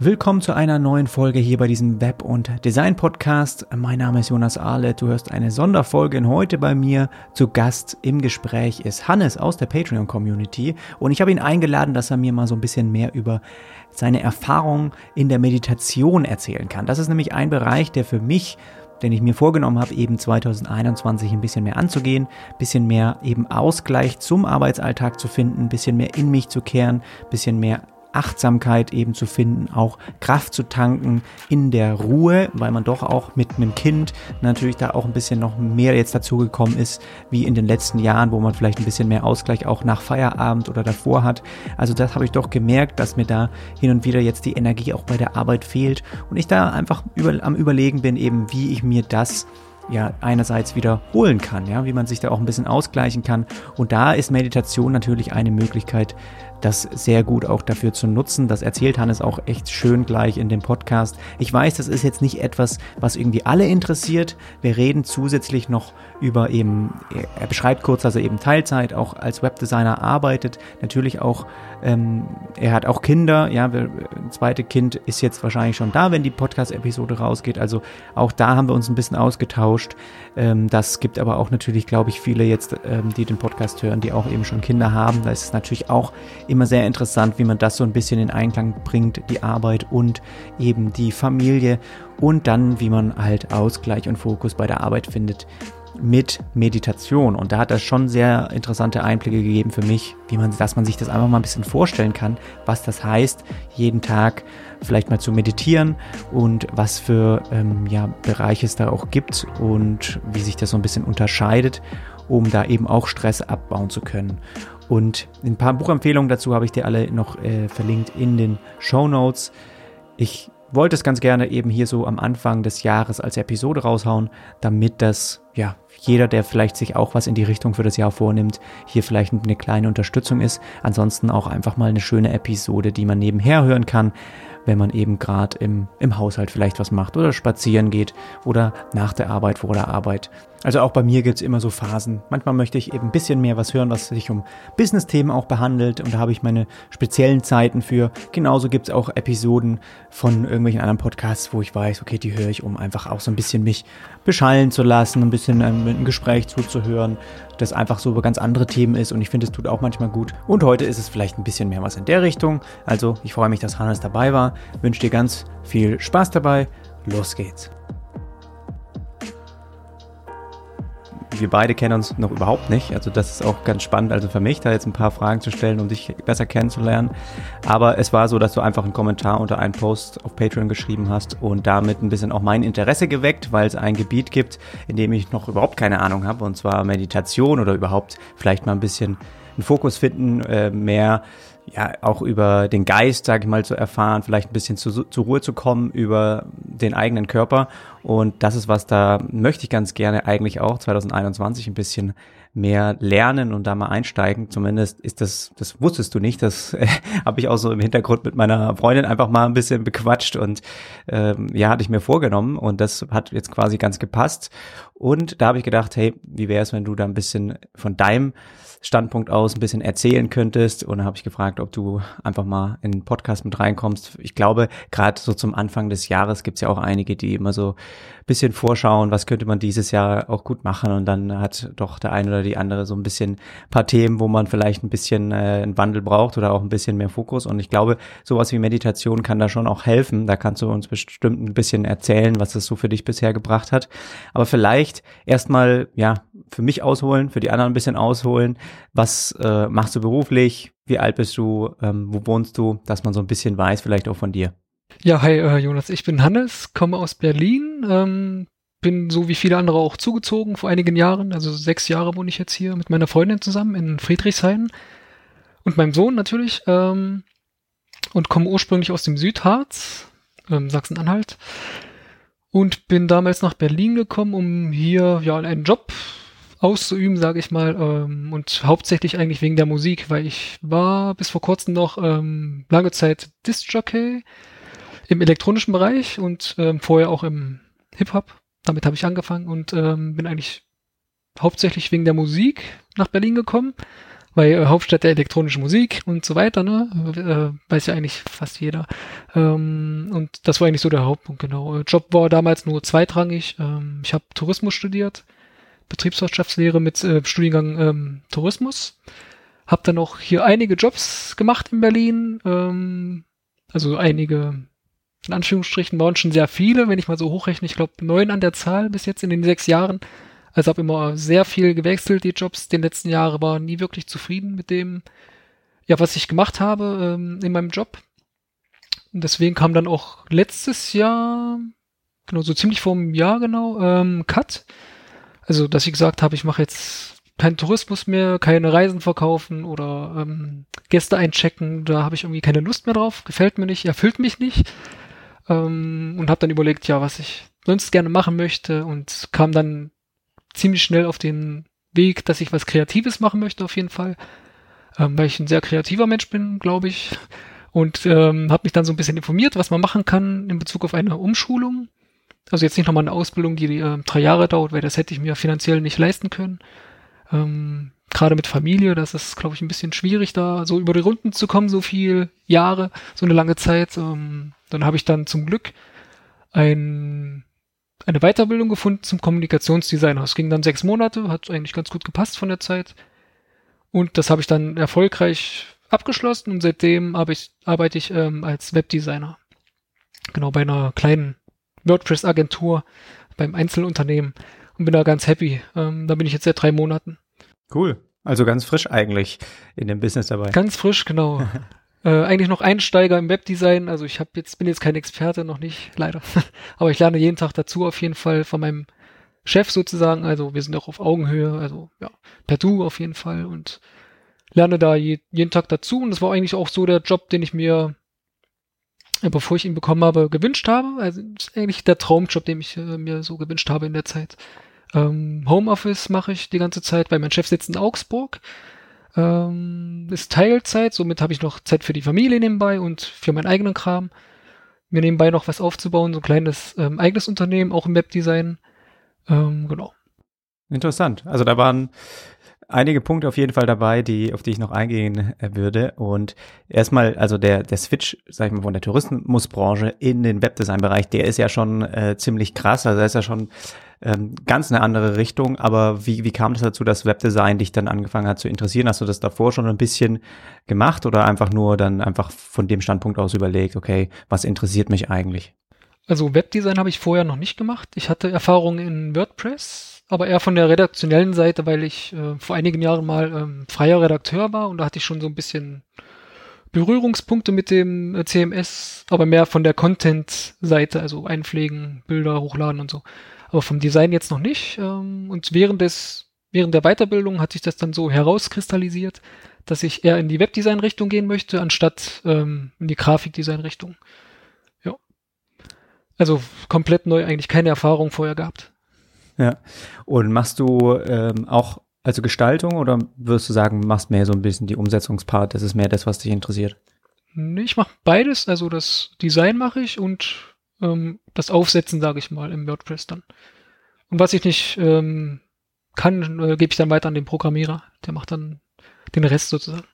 Willkommen zu einer neuen Folge hier bei diesem Web- und Design-Podcast. Mein Name ist Jonas Ahlet. Du hörst eine Sonderfolge und heute bei mir zu Gast im Gespräch ist Hannes aus der Patreon-Community und ich habe ihn eingeladen, dass er mir mal so ein bisschen mehr über seine Erfahrungen in der Meditation erzählen kann. Das ist nämlich ein Bereich, der für mich den ich mir vorgenommen habe, eben 2021 ein bisschen mehr anzugehen, ein bisschen mehr eben Ausgleich zum Arbeitsalltag zu finden, ein bisschen mehr in mich zu kehren, ein bisschen mehr Achtsamkeit eben zu finden, auch Kraft zu tanken in der Ruhe, weil man doch auch mit einem Kind natürlich da auch ein bisschen noch mehr jetzt dazu gekommen ist, wie in den letzten Jahren, wo man vielleicht ein bisschen mehr Ausgleich auch nach Feierabend oder davor hat. Also das habe ich doch gemerkt, dass mir da hin und wieder jetzt die Energie auch bei der Arbeit fehlt und ich da einfach über, am überlegen bin eben, wie ich mir das ja einerseits wieder holen kann, ja, wie man sich da auch ein bisschen ausgleichen kann. Und da ist Meditation natürlich eine Möglichkeit, das sehr gut auch dafür zu nutzen. Das erzählt Hannes auch echt schön gleich in dem Podcast. Ich weiß, das ist jetzt nicht etwas, was irgendwie alle interessiert. Wir reden zusätzlich noch über eben, er beschreibt kurz, dass er eben Teilzeit auch als Webdesigner arbeitet. Natürlich auch, ähm, er hat auch Kinder. Ja, ein zweites Kind ist jetzt wahrscheinlich schon da, wenn die Podcast-Episode rausgeht. Also auch da haben wir uns ein bisschen ausgetauscht. Ähm, das gibt aber auch natürlich, glaube ich, viele jetzt, ähm, die den Podcast hören, die auch eben schon Kinder haben. Da ist es natürlich auch immer sehr interessant, wie man das so ein bisschen in Einklang bringt, die Arbeit und eben die Familie und dann, wie man halt Ausgleich und Fokus bei der Arbeit findet mit Meditation. Und da hat er schon sehr interessante Einblicke gegeben für mich, wie man, dass man sich das einfach mal ein bisschen vorstellen kann, was das heißt, jeden Tag vielleicht mal zu meditieren und was für ähm, ja, Bereiche es da auch gibt und wie sich das so ein bisschen unterscheidet, um da eben auch Stress abbauen zu können. Und ein paar Buchempfehlungen dazu habe ich dir alle noch äh, verlinkt in den Show Notes. Ich wollte es ganz gerne eben hier so am Anfang des Jahres als Episode raushauen, damit das, ja, jeder, der vielleicht sich auch was in die Richtung für das Jahr vornimmt, hier vielleicht eine kleine Unterstützung ist. Ansonsten auch einfach mal eine schöne Episode, die man nebenher hören kann wenn man eben gerade im, im Haushalt vielleicht was macht oder spazieren geht oder nach der Arbeit, vor der Arbeit. Also auch bei mir gibt es immer so Phasen. Manchmal möchte ich eben ein bisschen mehr was hören, was sich um Business-Themen auch behandelt und da habe ich meine speziellen Zeiten für. Genauso gibt es auch Episoden von irgendwelchen anderen Podcasts, wo ich weiß, okay, die höre ich, um einfach auch so ein bisschen mich beschallen zu lassen, ein bisschen ähm, ein Gespräch zuzuhören, das einfach so über ganz andere Themen ist und ich finde, es tut auch manchmal gut. Und heute ist es vielleicht ein bisschen mehr was in der Richtung. Also ich freue mich, dass Hannes dabei war, wünsche dir ganz viel Spaß dabei. Los geht's. Wir beide kennen uns noch überhaupt nicht. Also das ist auch ganz spannend, also für mich da jetzt ein paar Fragen zu stellen, um dich besser kennenzulernen. Aber es war so, dass du einfach einen Kommentar unter einen Post auf Patreon geschrieben hast und damit ein bisschen auch mein Interesse geweckt, weil es ein Gebiet gibt, in dem ich noch überhaupt keine Ahnung habe, und zwar Meditation oder überhaupt vielleicht mal ein bisschen einen Fokus finden, äh, mehr ja auch über den Geist, sage ich mal, zu erfahren, vielleicht ein bisschen zu, zur Ruhe zu kommen über den eigenen Körper. Und das ist was, da möchte ich ganz gerne eigentlich auch 2021 ein bisschen mehr lernen und da mal einsteigen. Zumindest ist das, das wusstest du nicht. Das äh, habe ich auch so im Hintergrund mit meiner Freundin einfach mal ein bisschen bequatscht und ähm, ja, hatte ich mir vorgenommen und das hat jetzt quasi ganz gepasst. Und da habe ich gedacht, hey, wie wäre es, wenn du da ein bisschen von deinem Standpunkt aus ein bisschen erzählen könntest. Und dann habe ich gefragt, ob du einfach mal in den Podcast mit reinkommst. Ich glaube, gerade so zum Anfang des Jahres gibt es ja auch einige, die immer so ein bisschen vorschauen, was könnte man dieses Jahr auch gut machen. Und dann hat doch der eine oder die andere so ein bisschen paar Themen, wo man vielleicht ein bisschen äh, einen Wandel braucht oder auch ein bisschen mehr Fokus. Und ich glaube, sowas wie Meditation kann da schon auch helfen. Da kannst du uns bestimmt ein bisschen erzählen, was das so für dich bisher gebracht hat. Aber vielleicht erstmal, ja, für mich ausholen, für die anderen ein bisschen ausholen. Was äh, machst du beruflich? Wie alt bist du? Ähm, wo wohnst du? Dass man so ein bisschen weiß, vielleicht auch von dir. Ja, hi äh, Jonas, ich bin Hannes, komme aus Berlin, ähm, bin so wie viele andere auch zugezogen vor einigen Jahren. Also sechs Jahre wohne ich jetzt hier mit meiner Freundin zusammen in Friedrichshain und meinem Sohn natürlich ähm, und komme ursprünglich aus dem Südharz, ähm, Sachsen-Anhalt und bin damals nach Berlin gekommen, um hier ja einen Job auszuüben, sage ich mal, ähm, und hauptsächlich eigentlich wegen der Musik, weil ich war bis vor kurzem noch ähm, lange Zeit Disc-Jockey im elektronischen Bereich und ähm, vorher auch im Hip-Hop. Damit habe ich angefangen und ähm, bin eigentlich hauptsächlich wegen der Musik nach Berlin gekommen bei äh, Hauptstadt der elektronischen Musik und so weiter, ne? Äh, weiß ja eigentlich fast jeder. Ähm, und das war eigentlich so der Hauptpunkt, genau. Job war damals nur zweitrangig. Ähm, ich habe Tourismus studiert, Betriebswirtschaftslehre mit äh, Studiengang ähm, Tourismus. Hab dann auch hier einige Jobs gemacht in Berlin. Ähm, also einige, in Anführungsstrichen, waren schon sehr viele, wenn ich mal so hochrechne. Ich glaube, neun an der Zahl bis jetzt in den sechs Jahren. Also habe immer sehr viel gewechselt, die Jobs. Den letzten Jahren war nie wirklich zufrieden mit dem, ja, was ich gemacht habe ähm, in meinem Job. Und deswegen kam dann auch letztes Jahr, genau, so ziemlich vor einem Jahr genau, ähm, Cut. Also, dass ich gesagt habe, ich mache jetzt keinen Tourismus mehr, keine Reisen verkaufen oder ähm, Gäste einchecken. Da habe ich irgendwie keine Lust mehr drauf, gefällt mir nicht, erfüllt mich nicht. Ähm, und habe dann überlegt, ja, was ich sonst gerne machen möchte und kam dann ziemlich schnell auf den Weg, dass ich was Kreatives machen möchte, auf jeden Fall. Ähm, weil ich ein sehr kreativer Mensch bin, glaube ich. Und ähm, habe mich dann so ein bisschen informiert, was man machen kann in Bezug auf eine Umschulung. Also jetzt nicht nochmal eine Ausbildung, die äh, drei Jahre dauert, weil das hätte ich mir finanziell nicht leisten können. Ähm, Gerade mit Familie, das ist, glaube ich, ein bisschen schwierig, da so über die Runden zu kommen, so viel Jahre, so eine lange Zeit. Ähm, dann habe ich dann zum Glück ein eine Weiterbildung gefunden zum Kommunikationsdesigner. Es ging dann sechs Monate, hat eigentlich ganz gut gepasst von der Zeit. Und das habe ich dann erfolgreich abgeschlossen und seitdem ich, arbeite ich ähm, als Webdesigner. Genau, bei einer kleinen WordPress-Agentur, beim Einzelunternehmen und bin da ganz happy. Ähm, da bin ich jetzt seit drei Monaten. Cool. Also ganz frisch eigentlich in dem Business dabei. Ganz frisch, genau. Äh, eigentlich noch Einsteiger im Webdesign. Also ich habe jetzt bin jetzt kein Experte, noch nicht, leider. Aber ich lerne jeden Tag dazu auf jeden Fall von meinem Chef sozusagen. Also wir sind auch auf Augenhöhe, also ja, per Du auf jeden Fall und lerne da je, jeden Tag dazu. Und das war eigentlich auch so der Job, den ich mir, bevor ich ihn bekommen habe, gewünscht habe. Also eigentlich der Traumjob, den ich äh, mir so gewünscht habe in der Zeit. Ähm, Homeoffice mache ich die ganze Zeit, weil mein Chef sitzt in Augsburg. Ähm, ist Teilzeit, somit habe ich noch Zeit für die Familie nebenbei und für meinen eigenen Kram. Mir nebenbei noch was aufzubauen, so ein kleines ähm, eigenes Unternehmen, auch im Webdesign. Ähm, genau. Interessant. Also da waren einige Punkte auf jeden Fall dabei, die, auf die ich noch eingehen äh, würde. Und erstmal, also der, der Switch, sag ich mal, von der Tourismusbranche in den Webdesign-Bereich, der ist ja schon äh, ziemlich krass. Also da ist ja schon ähm, ganz eine andere Richtung. Aber wie, wie kam das dazu, dass Webdesign dich dann angefangen hat zu interessieren? Hast du das davor schon ein bisschen gemacht oder einfach nur dann einfach von dem Standpunkt aus überlegt, okay, was interessiert mich eigentlich? Also Webdesign habe ich vorher noch nicht gemacht. Ich hatte Erfahrung in WordPress, aber eher von der redaktionellen Seite, weil ich äh, vor einigen Jahren mal ähm, freier Redakteur war und da hatte ich schon so ein bisschen Berührungspunkte mit dem äh, CMS, aber mehr von der Content-Seite, also einpflegen, Bilder hochladen und so aber vom Design jetzt noch nicht. Ähm, und während des, während der Weiterbildung hat sich das dann so herauskristallisiert, dass ich eher in die Webdesign-Richtung gehen möchte, anstatt ähm, in die Grafikdesign-Richtung. Ja. Also komplett neu, eigentlich keine Erfahrung vorher gehabt. Ja. Und machst du ähm, auch also Gestaltung oder würdest du sagen, machst mehr so ein bisschen die Umsetzungspart, das ist mehr das, was dich interessiert? Nee, ich mache beides, also das Design mache ich und ähm, das Aufsetzen, sage ich mal, im WordPress dann. Und was ich nicht ähm, kann, äh, gebe ich dann weiter an den Programmierer. Der macht dann den Rest sozusagen.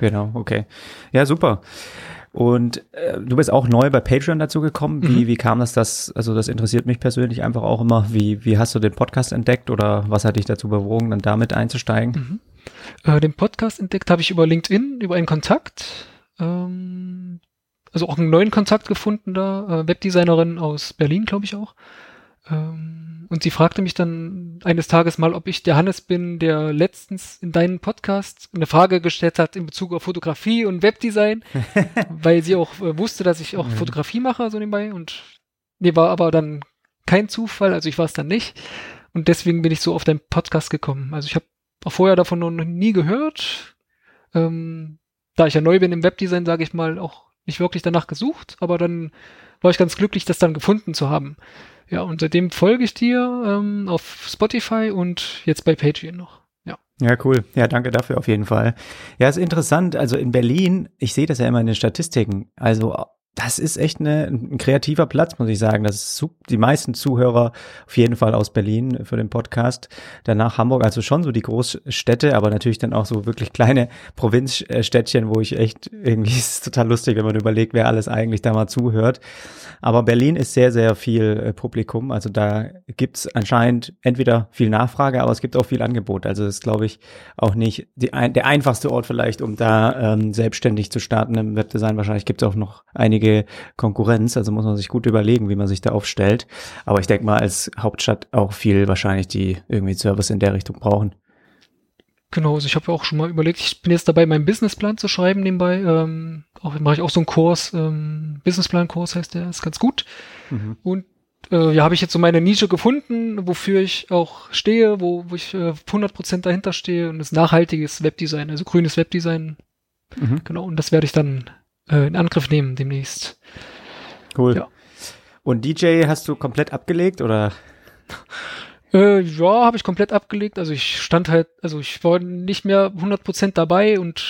Genau, okay. Ja, super. Und äh, du bist auch neu bei Patreon dazu gekommen. Wie, mhm. wie kam das, das? Also das interessiert mich persönlich einfach auch immer. Wie, wie hast du den Podcast entdeckt oder was hat dich dazu bewogen, dann damit einzusteigen? Mhm. Äh, den Podcast entdeckt habe ich über LinkedIn, über einen Kontakt. Ähm, also auch einen neuen Kontakt gefunden da, äh, Webdesignerin aus Berlin, glaube ich auch. Ähm, und sie fragte mich dann eines Tages mal, ob ich der Hannes bin, der letztens in deinen Podcast eine Frage gestellt hat in Bezug auf Fotografie und Webdesign, weil sie auch äh, wusste, dass ich auch mhm. Fotografie mache, so nebenbei. Und mir war aber dann kein Zufall, also ich war es dann nicht. Und deswegen bin ich so auf deinen Podcast gekommen. Also ich habe auch vorher davon noch nie gehört. Ähm, da ich ja neu bin im Webdesign, sage ich mal, auch nicht wirklich danach gesucht, aber dann war ich ganz glücklich, das dann gefunden zu haben. Ja, und seitdem folge ich dir ähm, auf Spotify und jetzt bei Patreon noch. Ja. Ja, cool. Ja, danke dafür auf jeden Fall. Ja, ist interessant. Also in Berlin, ich sehe das ja immer in den Statistiken. Also das ist echt eine, ein kreativer Platz, muss ich sagen. Das ist die meisten Zuhörer auf jeden Fall aus Berlin für den Podcast. Danach Hamburg, also schon so die Großstädte, aber natürlich dann auch so wirklich kleine Provinzstädtchen, wo ich echt irgendwie ist total lustig, wenn man überlegt, wer alles eigentlich da mal zuhört. Aber Berlin ist sehr, sehr viel äh, Publikum. Also da gibt's anscheinend entweder viel Nachfrage, aber es gibt auch viel Angebot. Also das ist, glaube ich, auch nicht die, der einfachste Ort vielleicht, um da ähm, selbstständig zu starten im Webdesign. Wahrscheinlich gibt's auch noch einige einige Konkurrenz, also muss man sich gut überlegen, wie man sich da aufstellt. Aber ich denke mal, als Hauptstadt auch viel wahrscheinlich, die irgendwie Service in der Richtung brauchen. Genau, also ich habe auch schon mal überlegt, ich bin jetzt dabei, meinen Businessplan zu schreiben nebenbei. Ähm, auch mache ich auch so einen Kurs, ähm, Businessplan-Kurs heißt der, ist ganz gut. Mhm. Und äh, ja, habe ich jetzt so meine Nische gefunden, wofür ich auch stehe, wo, wo ich äh, 100% dahinter stehe und das nachhaltiges Webdesign, also grünes Webdesign. Mhm. Genau, und das werde ich dann äh, in Angriff nehmen demnächst. Cool. Ja. Und DJ hast du komplett abgelegt oder? Äh, ja, habe ich komplett abgelegt. Also ich stand halt, also ich war nicht mehr 100% dabei und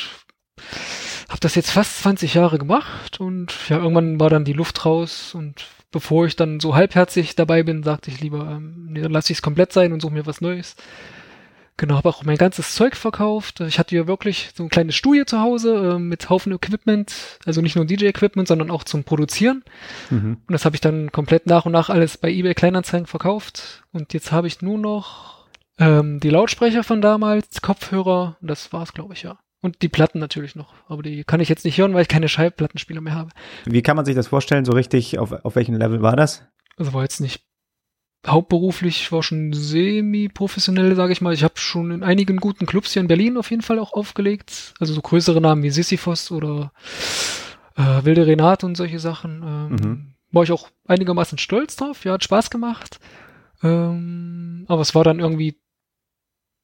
habe das jetzt fast 20 Jahre gemacht und ja, irgendwann war dann die Luft raus und bevor ich dann so halbherzig dabei bin, sagte ich lieber, ähm, nee, dann lasse ich es komplett sein und suche mir was Neues. Genau, habe auch mein ganzes Zeug verkauft. Ich hatte hier wirklich so ein kleines Studio zu Hause äh, mit Haufen Equipment, also nicht nur DJ-Equipment, sondern auch zum Produzieren. Mhm. Und das habe ich dann komplett nach und nach alles bei eBay Kleinanzeigen verkauft. Und jetzt habe ich nur noch ähm, die Lautsprecher von damals, Kopfhörer, und das war's, glaube ich, ja. Und die Platten natürlich noch. Aber die kann ich jetzt nicht hören, weil ich keine Schallplattenspieler mehr habe. Wie kann man sich das vorstellen, so richtig, auf, auf welchem Level war das? Also war jetzt nicht hauptberuflich war schon semi-professionell, sage ich mal. Ich habe schon in einigen guten Clubs hier in Berlin auf jeden Fall auch aufgelegt. Also so größere Namen wie Sisyphos oder äh, Wilde Renate und solche Sachen. Ähm, mhm. War ich auch einigermaßen stolz drauf. Ja, hat Spaß gemacht. Ähm, aber es war dann irgendwie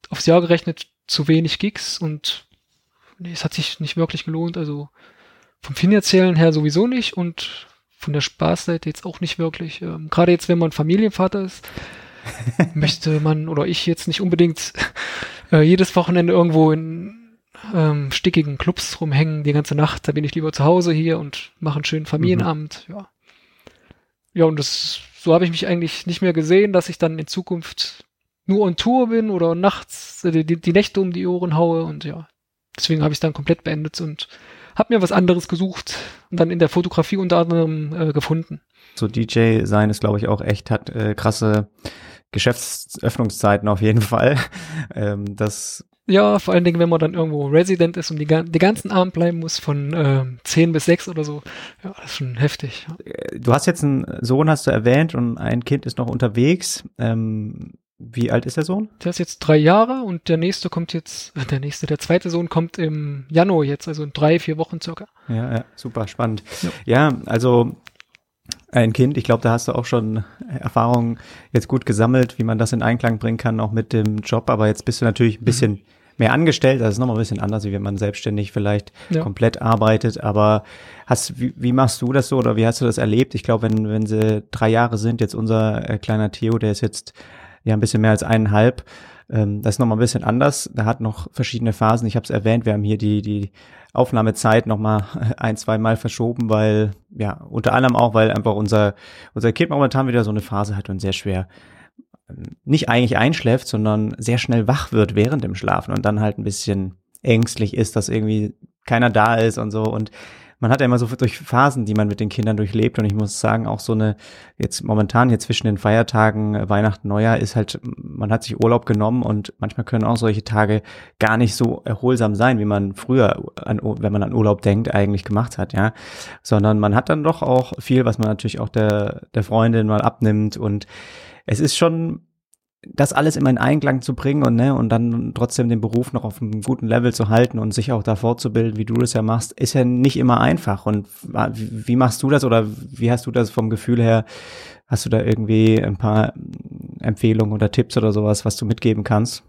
aufs Jahr gerechnet zu wenig Gigs und nee, es hat sich nicht wirklich gelohnt. Also vom finanziellen her sowieso nicht und von der Spaßseite jetzt auch nicht wirklich. Ähm, Gerade jetzt, wenn man Familienvater ist, möchte man oder ich jetzt nicht unbedingt äh, jedes Wochenende irgendwo in ähm, stickigen Clubs rumhängen die ganze Nacht. Da bin ich lieber zu Hause hier und mache einen schönen Familienabend. Mhm. Ja. Ja, und das, so habe ich mich eigentlich nicht mehr gesehen, dass ich dann in Zukunft nur on Tour bin oder nachts äh, die, die Nächte um die Ohren haue und ja. Deswegen habe ich es dann komplett beendet und habe mir was anderes gesucht und dann in der Fotografie unter anderem äh, gefunden. So DJ sein ist, glaube ich, auch echt, hat äh, krasse Geschäftsöffnungszeiten auf jeden Fall. ähm, das ja, vor allen Dingen, wenn man dann irgendwo Resident ist und die, die ganzen Abend bleiben muss, von äh, 10 bis 6 oder so. Ja, das ist schon heftig. Äh, du hast jetzt einen Sohn, hast du erwähnt, und ein Kind ist noch unterwegs. Ähm, wie alt ist der Sohn? Der ist jetzt drei Jahre und der nächste kommt jetzt, der nächste, der zweite Sohn kommt im Januar jetzt, also in drei, vier Wochen circa. Ja, ja super spannend. Ja, ja also ein Kind, ich glaube, da hast du auch schon Erfahrungen jetzt gut gesammelt, wie man das in Einklang bringen kann, auch mit dem Job. Aber jetzt bist du natürlich ein bisschen mhm. mehr angestellt. Das ist nochmal ein bisschen anders, wie wenn man selbstständig vielleicht ja. komplett arbeitet. Aber hast, wie, wie machst du das so oder wie hast du das erlebt? Ich glaube, wenn, wenn sie drei Jahre sind, jetzt unser äh, kleiner Theo, der ist jetzt ja ein bisschen mehr als eineinhalb. Ähm, das ist nochmal ein bisschen anders. Da hat noch verschiedene Phasen. Ich habe es erwähnt, wir haben hier die, die Aufnahmezeit nochmal ein, zwei Mal verschoben, weil, ja, unter anderem auch, weil einfach unser, unser Kind momentan wieder so eine Phase hat und sehr schwer ähm, nicht eigentlich einschläft, sondern sehr schnell wach wird während dem Schlafen und dann halt ein bisschen ängstlich ist, dass irgendwie keiner da ist und so. Und man hat ja immer so durch Phasen, die man mit den Kindern durchlebt. Und ich muss sagen, auch so eine, jetzt momentan hier zwischen den Feiertagen, äh, Weihnachten, Neujahr, ist halt, man hat sich Urlaub genommen und manchmal können auch solche Tage gar nicht so erholsam sein, wie man früher, an, wenn man an Urlaub denkt, eigentlich gemacht hat, ja. Sondern man hat dann doch auch viel, was man natürlich auch der, der Freundin mal abnimmt. Und es ist schon das alles immer in Einklang zu bringen und ne und dann trotzdem den Beruf noch auf einem guten Level zu halten und sich auch da fortzubilden, wie du das ja machst, ist ja nicht immer einfach. Und wie machst du das oder wie hast du das vom Gefühl her? Hast du da irgendwie ein paar Empfehlungen oder Tipps oder sowas, was du mitgeben kannst?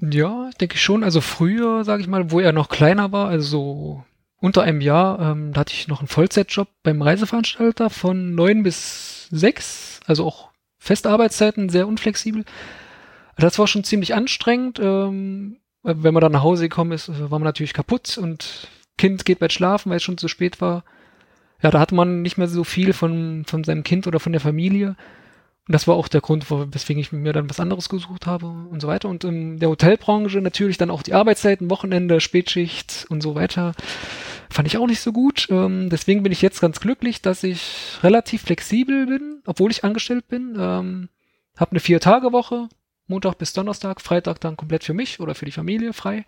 Ja, denke ich schon. Also früher, sage ich mal, wo er noch kleiner war, also so unter einem Jahr, ähm, da hatte ich noch einen Vollzeitjob beim Reiseveranstalter von neun bis sechs, also auch Festarbeitszeiten, sehr unflexibel. Das war schon ziemlich anstrengend. Ähm, wenn man dann nach Hause gekommen ist, war man natürlich kaputt und Kind geht bald schlafen, weil es schon zu spät war. ja, da hatte man nicht mehr so viel von, von seinem Kind oder von der Familie. Und das war auch der Grund, weswegen ich mir dann was anderes gesucht habe und so weiter. Und in der Hotelbranche natürlich dann auch die Arbeitszeiten, Wochenende, Spätschicht und so weiter. Fand ich auch nicht so gut. Ähm, deswegen bin ich jetzt ganz glücklich, dass ich relativ flexibel bin, obwohl ich angestellt bin. Ähm, hab eine Vier-Tage-Woche, Montag bis Donnerstag, Freitag dann komplett für mich oder für die Familie frei.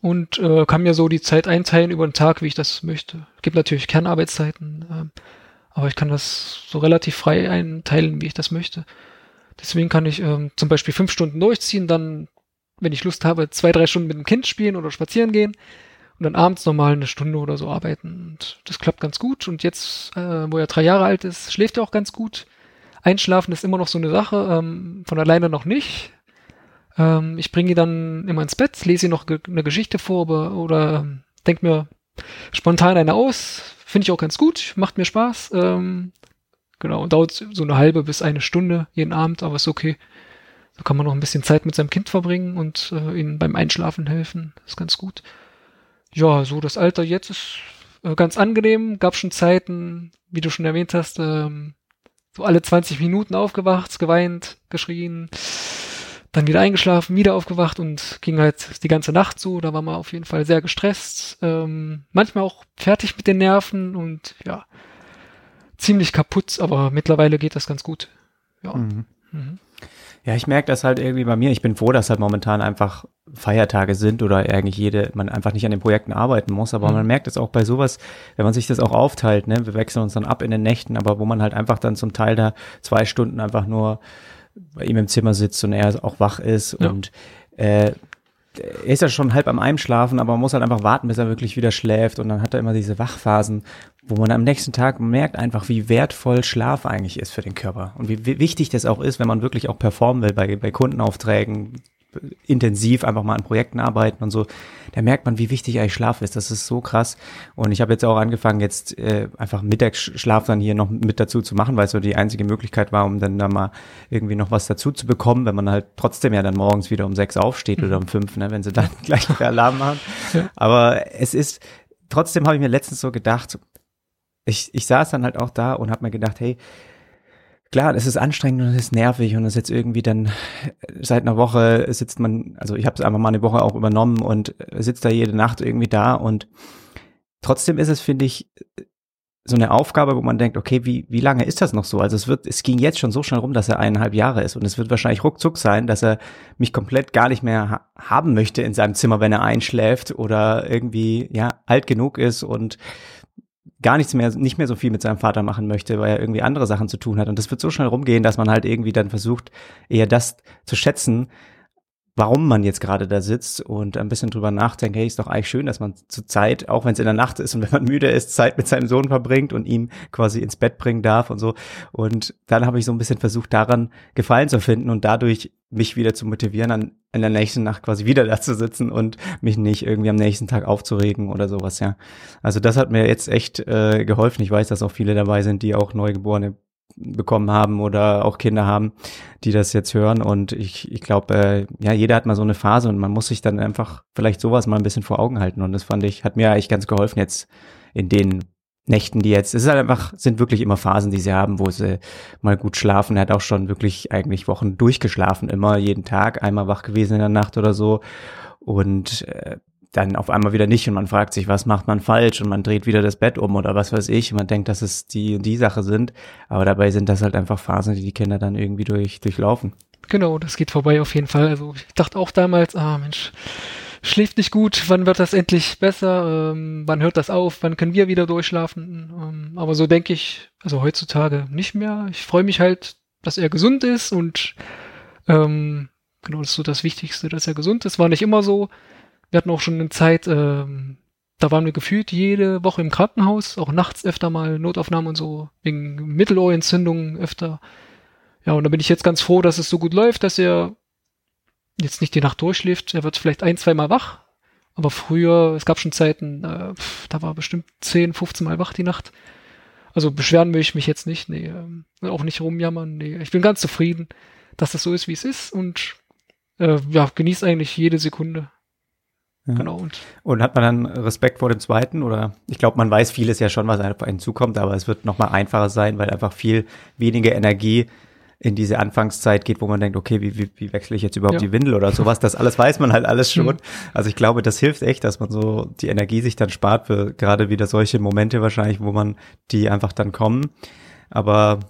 Und äh, kann mir so die Zeit einteilen über den Tag, wie ich das möchte. Gibt natürlich Kernarbeitszeiten. Äh, aber ich kann das so relativ frei einteilen, wie ich das möchte. Deswegen kann ich ähm, zum Beispiel fünf Stunden durchziehen, dann, wenn ich Lust habe, zwei, drei Stunden mit dem Kind spielen oder spazieren gehen und dann abends nochmal eine Stunde oder so arbeiten. Und das klappt ganz gut. Und jetzt, äh, wo er drei Jahre alt ist, schläft er auch ganz gut. Einschlafen ist immer noch so eine Sache, ähm, von alleine noch nicht. Ähm, ich bringe ihn dann immer ins Bett, lese ihm noch ge eine Geschichte vor oder, ähm, denke mir spontan eine aus, Finde ich auch ganz gut, macht mir Spaß. Ähm, genau, dauert so eine halbe bis eine Stunde jeden Abend, aber ist okay. Da kann man noch ein bisschen Zeit mit seinem Kind verbringen und äh, ihnen beim Einschlafen helfen. ist ganz gut. Ja, so das Alter jetzt ist äh, ganz angenehm. Gab schon Zeiten, wie du schon erwähnt hast, ähm, so alle 20 Minuten aufgewacht, geweint, geschrien dann wieder eingeschlafen, wieder aufgewacht und ging halt die ganze Nacht so. Da war man auf jeden Fall sehr gestresst, ähm, manchmal auch fertig mit den Nerven und ja, ziemlich kaputt, aber mittlerweile geht das ganz gut. Ja. Mhm. Mhm. Ja, ich merke das halt irgendwie bei mir. Ich bin froh, dass halt momentan einfach Feiertage sind oder eigentlich jede, man einfach nicht an den Projekten arbeiten muss. Aber mhm. man merkt es auch bei sowas, wenn man sich das auch aufteilt, ne, wir wechseln uns dann ab in den Nächten, aber wo man halt einfach dann zum Teil da zwei Stunden einfach nur bei ihm im Zimmer sitzt und er auch wach ist ja. und äh, er ist ja schon halb am Einschlafen, aber man muss halt einfach warten, bis er wirklich wieder schläft und dann hat er immer diese Wachphasen, wo man am nächsten Tag merkt einfach, wie wertvoll Schlaf eigentlich ist für den Körper und wie, wichtig das auch ist, wenn man wirklich auch performen will bei, bei Kundenaufträgen, intensiv einfach mal an Projekten arbeiten und so, da merkt man, wie wichtig eigentlich Schlaf ist. Das ist so krass. Und ich habe jetzt auch angefangen, jetzt äh, einfach Mittagsschlaf dann hier noch mit dazu zu machen, weil es so die einzige Möglichkeit war, um dann da mal irgendwie noch was dazu zu bekommen, wenn man halt trotzdem ja dann morgens wieder um sechs aufsteht mhm. oder um fünf, ne, wenn sie dann gleich noch Alarm. Ja. Aber es ist, trotzdem habe ich mir letztens so gedacht, ich, ich saß dann halt auch da und habe mir gedacht, hey, klar, es ist anstrengend und es ist nervig und es ist jetzt irgendwie dann äh, seit einer Woche sitzt man, also ich habe es einfach mal eine Woche auch übernommen und sitzt da jede Nacht irgendwie da und trotzdem ist es, finde ich, so eine Aufgabe, wo man denkt, okay, wie, wie lange ist das noch so? Also es wird, es ging jetzt schon so schnell rum, dass er eineinhalb Jahre ist und es wird wahrscheinlich ruckzuck sein, dass er mich komplett gar nicht mehr ha haben möchte in seinem Zimmer, wenn er einschläft oder irgendwie, ja, alt genug ist und gar nichts mehr, nicht mehr so viel mit seinem Vater machen möchte, weil er irgendwie andere Sachen zu tun hat. Und das wird so schnell rumgehen, dass man halt irgendwie dann versucht, eher das zu schätzen, warum man jetzt gerade da sitzt und ein bisschen drüber nachdenkt, hey, ist doch eigentlich schön, dass man zur Zeit, auch wenn es in der Nacht ist und wenn man müde ist, Zeit mit seinem Sohn verbringt und ihm quasi ins Bett bringen darf und so. Und dann habe ich so ein bisschen versucht, daran Gefallen zu finden und dadurch mich wieder zu motivieren, an in der nächsten Nacht quasi wieder da zu sitzen und mich nicht irgendwie am nächsten Tag aufzuregen oder sowas, ja. Also das hat mir jetzt echt äh, geholfen. Ich weiß, dass auch viele dabei sind, die auch Neugeborene bekommen haben oder auch Kinder haben, die das jetzt hören. Und ich, ich glaube, äh, ja, jeder hat mal so eine Phase und man muss sich dann einfach vielleicht sowas mal ein bisschen vor Augen halten. Und das fand ich, hat mir eigentlich ganz geholfen jetzt in den Nächten, die jetzt, es ist halt einfach, sind wirklich immer Phasen, die sie haben, wo sie mal gut schlafen. Er hat auch schon wirklich eigentlich Wochen durchgeschlafen, immer jeden Tag, einmal wach gewesen in der Nacht oder so. Und äh, dann auf einmal wieder nicht und man fragt sich, was macht man falsch und man dreht wieder das Bett um oder was weiß ich und man denkt, dass es die und die Sache sind, aber dabei sind das halt einfach Phasen, die die Kinder dann irgendwie durch, durchlaufen. Genau, das geht vorbei auf jeden Fall. Also ich dachte auch damals, ah Mensch, schläft nicht gut, wann wird das endlich besser, ähm, wann hört das auf, wann können wir wieder durchschlafen. Ähm, aber so denke ich, also heutzutage nicht mehr. Ich freue mich halt, dass er gesund ist und ähm, genau, das ist so das Wichtigste, dass er gesund ist. War nicht immer so. Wir hatten auch schon eine Zeit, ähm, da waren wir gefühlt jede Woche im Krankenhaus, auch nachts öfter mal Notaufnahmen und so, wegen Mittelohrentzündungen öfter. Ja, und da bin ich jetzt ganz froh, dass es so gut läuft, dass er jetzt nicht die Nacht durchschläft. Er wird vielleicht ein, zwei Mal wach. Aber früher, es gab schon Zeiten, äh, da war bestimmt 10, 15 Mal wach die Nacht. Also beschweren will ich mich jetzt nicht, nee, ähm, auch nicht rumjammern, nee. Ich bin ganz zufrieden, dass das so ist, wie es ist und äh, ja, genieße eigentlich jede Sekunde. Ja. Genau. Und, und, hat man dann Respekt vor dem zweiten? Oder ich glaube, man weiß vieles ja schon, was auf einen zukommt, aber es wird nochmal einfacher sein, weil einfach viel weniger Energie in diese Anfangszeit geht, wo man denkt, okay, wie, wie, wie wechsle ich jetzt überhaupt ja. die Windel oder sowas, das alles weiß man halt alles schon. Mhm. Also ich glaube, das hilft echt, dass man so die Energie sich dann spart für gerade wieder solche Momente wahrscheinlich, wo man die einfach dann kommen. Aber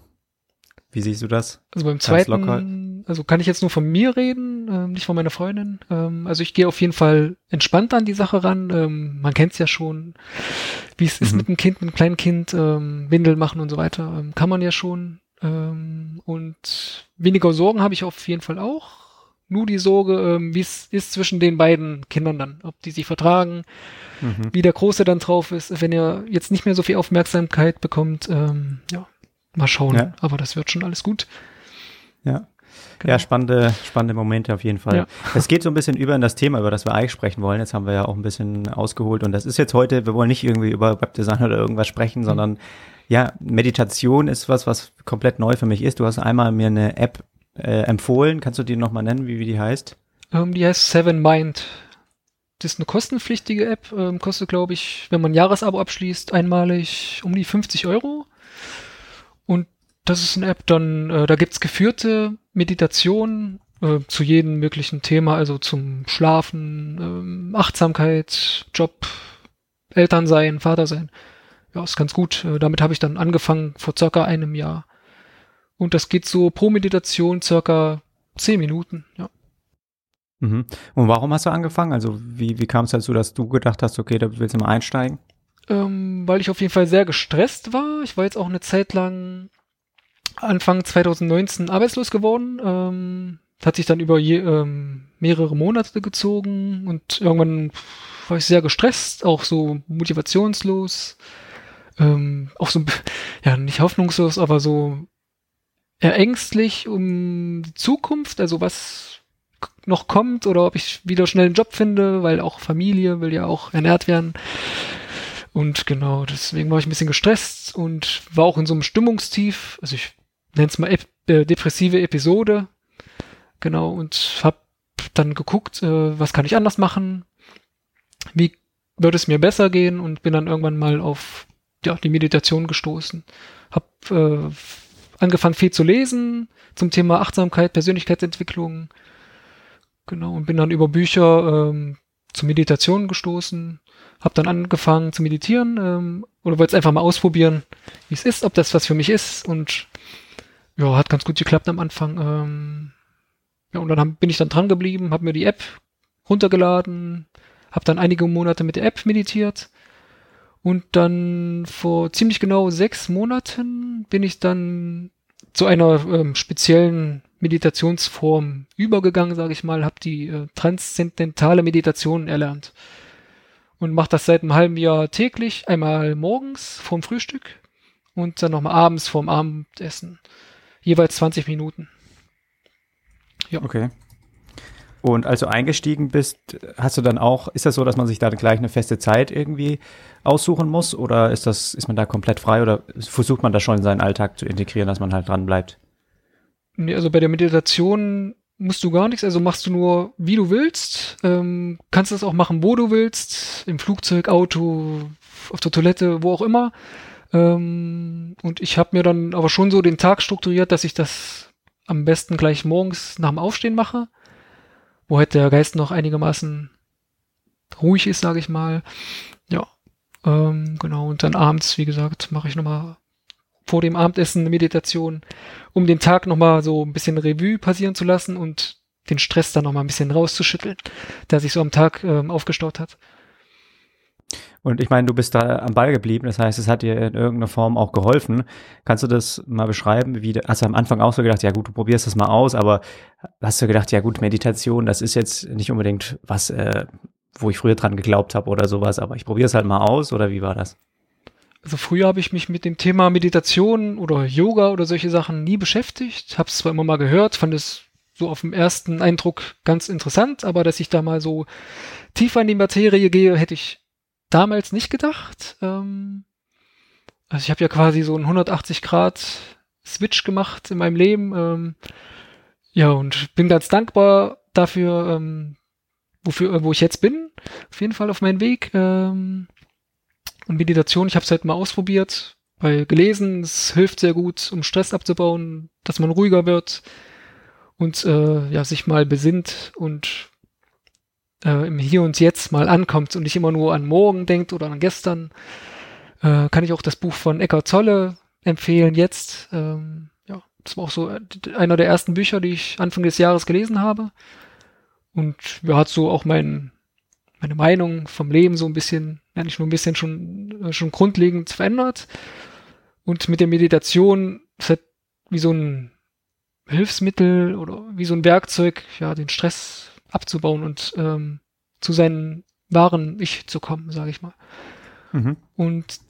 wie siehst du das? Also beim zweiten, also kann ich jetzt nur von mir reden, äh, nicht von meiner Freundin. Ähm, also ich gehe auf jeden Fall entspannt an die Sache ran. Ähm, man kennt es ja schon, wie es mhm. ist mit einem Kind, mit einem kleinen Kind, ähm, Windel machen und so weiter. Ähm, kann man ja schon. Ähm, und weniger Sorgen habe ich auf jeden Fall auch. Nur die Sorge, ähm, wie es ist zwischen den beiden Kindern dann, ob die sich vertragen, mhm. wie der Große dann drauf ist, wenn er jetzt nicht mehr so viel Aufmerksamkeit bekommt. Ähm, ja, mal schauen. Ja. Aber das wird schon alles gut. Ja. Genau. Ja, spannende, spannende Momente auf jeden Fall. Ja. Es geht so ein bisschen über in das Thema, über das wir eigentlich sprechen wollen. Jetzt haben wir ja auch ein bisschen ausgeholt und das ist jetzt heute, wir wollen nicht irgendwie über Webdesign oder irgendwas sprechen, mhm. sondern ja, Meditation ist was, was komplett neu für mich ist. Du hast einmal mir eine App äh, empfohlen. Kannst du die nochmal nennen, wie, wie die heißt? Um, ähm, die heißt Seven Mind. Das ist eine kostenpflichtige App, ähm, kostet, glaube ich, wenn man ein Jahresabo abschließt, einmalig um die 50 Euro. Und das ist eine App, dann, äh, da gibt's geführte Meditationen äh, zu jedem möglichen Thema, also zum Schlafen, äh, Achtsamkeit, Job, Elternsein, Vatersein ja, ist ganz gut. Äh, damit habe ich dann angefangen vor circa einem Jahr. Und das geht so pro Meditation circa zehn Minuten, ja. Mhm. Und warum hast du angefangen? Also wie, wie kam es dazu, dass du gedacht hast, okay, da willst du mal einsteigen? Ähm, weil ich auf jeden Fall sehr gestresst war. Ich war jetzt auch eine Zeit lang Anfang 2019 arbeitslos geworden. Ähm, hat sich dann über je, ähm, mehrere Monate gezogen und irgendwann war ich sehr gestresst, auch so motivationslos ähm, auch so, ja, nicht hoffnungslos, aber so eher ängstlich um die Zukunft, also was noch kommt oder ob ich wieder schnell einen Job finde, weil auch Familie will ja auch ernährt werden. Und genau, deswegen war ich ein bisschen gestresst und war auch in so einem Stimmungstief, also ich nenne es mal ep äh, depressive Episode. Genau, und hab dann geguckt, äh, was kann ich anders machen, wie würde es mir besser gehen und bin dann irgendwann mal auf ja, die Meditation gestoßen. Hab äh, angefangen viel zu lesen zum Thema Achtsamkeit, Persönlichkeitsentwicklung. Genau, und bin dann über Bücher ähm, zur Meditation gestoßen. Hab dann angefangen zu meditieren ähm, oder wollte es einfach mal ausprobieren, wie es ist, ob das was für mich ist. Und ja, hat ganz gut geklappt am Anfang. Ähm, ja, und dann hab, bin ich dann dran geblieben, habe mir die App runtergeladen, habe dann einige Monate mit der App meditiert und dann vor ziemlich genau sechs Monaten bin ich dann zu einer ähm, speziellen Meditationsform übergegangen, sage ich mal, habe die äh, transzendentale Meditation erlernt und mache das seit einem halben Jahr täglich, einmal morgens vorm Frühstück und dann nochmal abends vorm Abendessen, jeweils 20 Minuten. Ja. Okay. Und als du eingestiegen bist, hast du dann auch, ist das so, dass man sich da gleich eine feste Zeit irgendwie aussuchen muss oder ist das, ist man da komplett frei oder versucht man das schon in seinen Alltag zu integrieren, dass man halt dran bleibt? Nee, also bei der Meditation musst du gar nichts, also machst du nur, wie du willst, ähm, kannst das auch machen, wo du willst, im Flugzeug, Auto, auf der Toilette, wo auch immer. Ähm, und ich habe mir dann aber schon so den Tag strukturiert, dass ich das am besten gleich morgens nach dem Aufstehen mache wo halt der Geist noch einigermaßen ruhig ist, sage ich mal. Ja, ähm, genau. Und dann abends, wie gesagt, mache ich nochmal vor dem Abendessen eine Meditation, um den Tag nochmal so ein bisschen Revue passieren zu lassen und den Stress dann nochmal ein bisschen rauszuschütteln, der sich so am Tag ähm, aufgestaut hat. Und ich meine, du bist da am Ball geblieben, das heißt, es hat dir in irgendeiner Form auch geholfen. Kannst du das mal beschreiben? Wie, hast du am Anfang auch so gedacht, ja gut, du probierst das mal aus, aber hast du gedacht, ja gut, Meditation, das ist jetzt nicht unbedingt was, äh, wo ich früher dran geglaubt habe oder sowas, aber ich probiere es halt mal aus oder wie war das? Also früher habe ich mich mit dem Thema Meditation oder Yoga oder solche Sachen nie beschäftigt, habe es zwar immer mal gehört, fand es so auf dem ersten Eindruck ganz interessant, aber dass ich da mal so tiefer in die Materie gehe, hätte ich damals nicht gedacht. Ähm, also ich habe ja quasi so einen 180 Grad Switch gemacht in meinem Leben. Ähm, ja, und bin ganz dankbar dafür, ähm, wofür, wo ich jetzt bin. Auf jeden Fall auf meinem Weg. Ähm, und Meditation, ich habe es halt mal ausprobiert, weil gelesen, es hilft sehr gut, um Stress abzubauen, dass man ruhiger wird und äh, ja sich mal besinnt und äh, im Hier und Jetzt mal ankommt und nicht immer nur an morgen denkt oder an gestern. Äh, kann ich auch das Buch von Eckhart Zolle empfehlen jetzt. Ähm, ja, das war auch so einer der ersten Bücher, die ich Anfang des Jahres gelesen habe. Und ja, hat so auch mein, meine Meinung vom Leben so ein bisschen, ja nicht nur ein bisschen schon, äh, schon grundlegend verändert. Und mit der Meditation ist halt wie so ein Hilfsmittel oder wie so ein Werkzeug, ja, den Stress abzubauen und ähm, zu seinen wahren Ich zu kommen, sage ich mal. Mhm. Und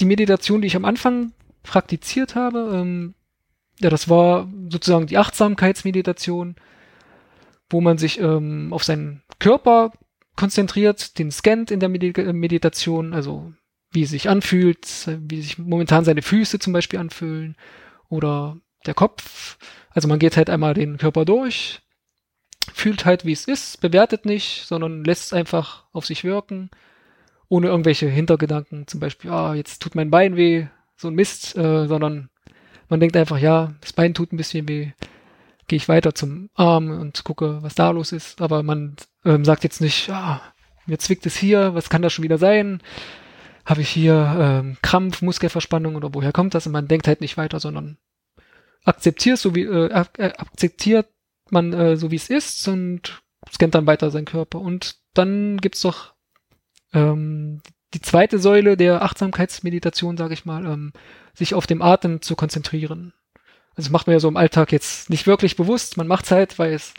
die Meditation, die ich am Anfang praktiziert habe, ähm, ja, das war sozusagen die Achtsamkeitsmeditation, wo man sich ähm, auf seinen Körper konzentriert, den scannt in der Medi Meditation, also wie es sich anfühlt, wie sich momentan seine Füße zum Beispiel anfühlen oder der Kopf. Also man geht halt einmal den Körper durch, fühlt halt, wie es ist, bewertet nicht, sondern lässt es einfach auf sich wirken, ohne irgendwelche Hintergedanken, zum Beispiel, ah, jetzt tut mein Bein weh, so ein Mist, äh, sondern man denkt einfach, ja, das Bein tut ein bisschen weh, gehe ich weiter zum Arm und gucke, was da los ist. Aber man ähm, sagt jetzt nicht, ah, mir zwickt es hier, was kann das schon wieder sein? Habe ich hier ähm, Krampf, Muskelverspannung oder woher kommt das? Und man denkt halt nicht weiter, sondern akzeptiert so wie äh, äh, akzeptiert man äh, so wie es ist und scannt dann weiter seinen Körper. Und dann gibt's doch ähm, die zweite Säule der Achtsamkeitsmeditation, sage ich mal, ähm, sich auf dem Atem zu konzentrieren. Also das macht man ja so im Alltag jetzt nicht wirklich bewusst. Man macht es halt, weil es,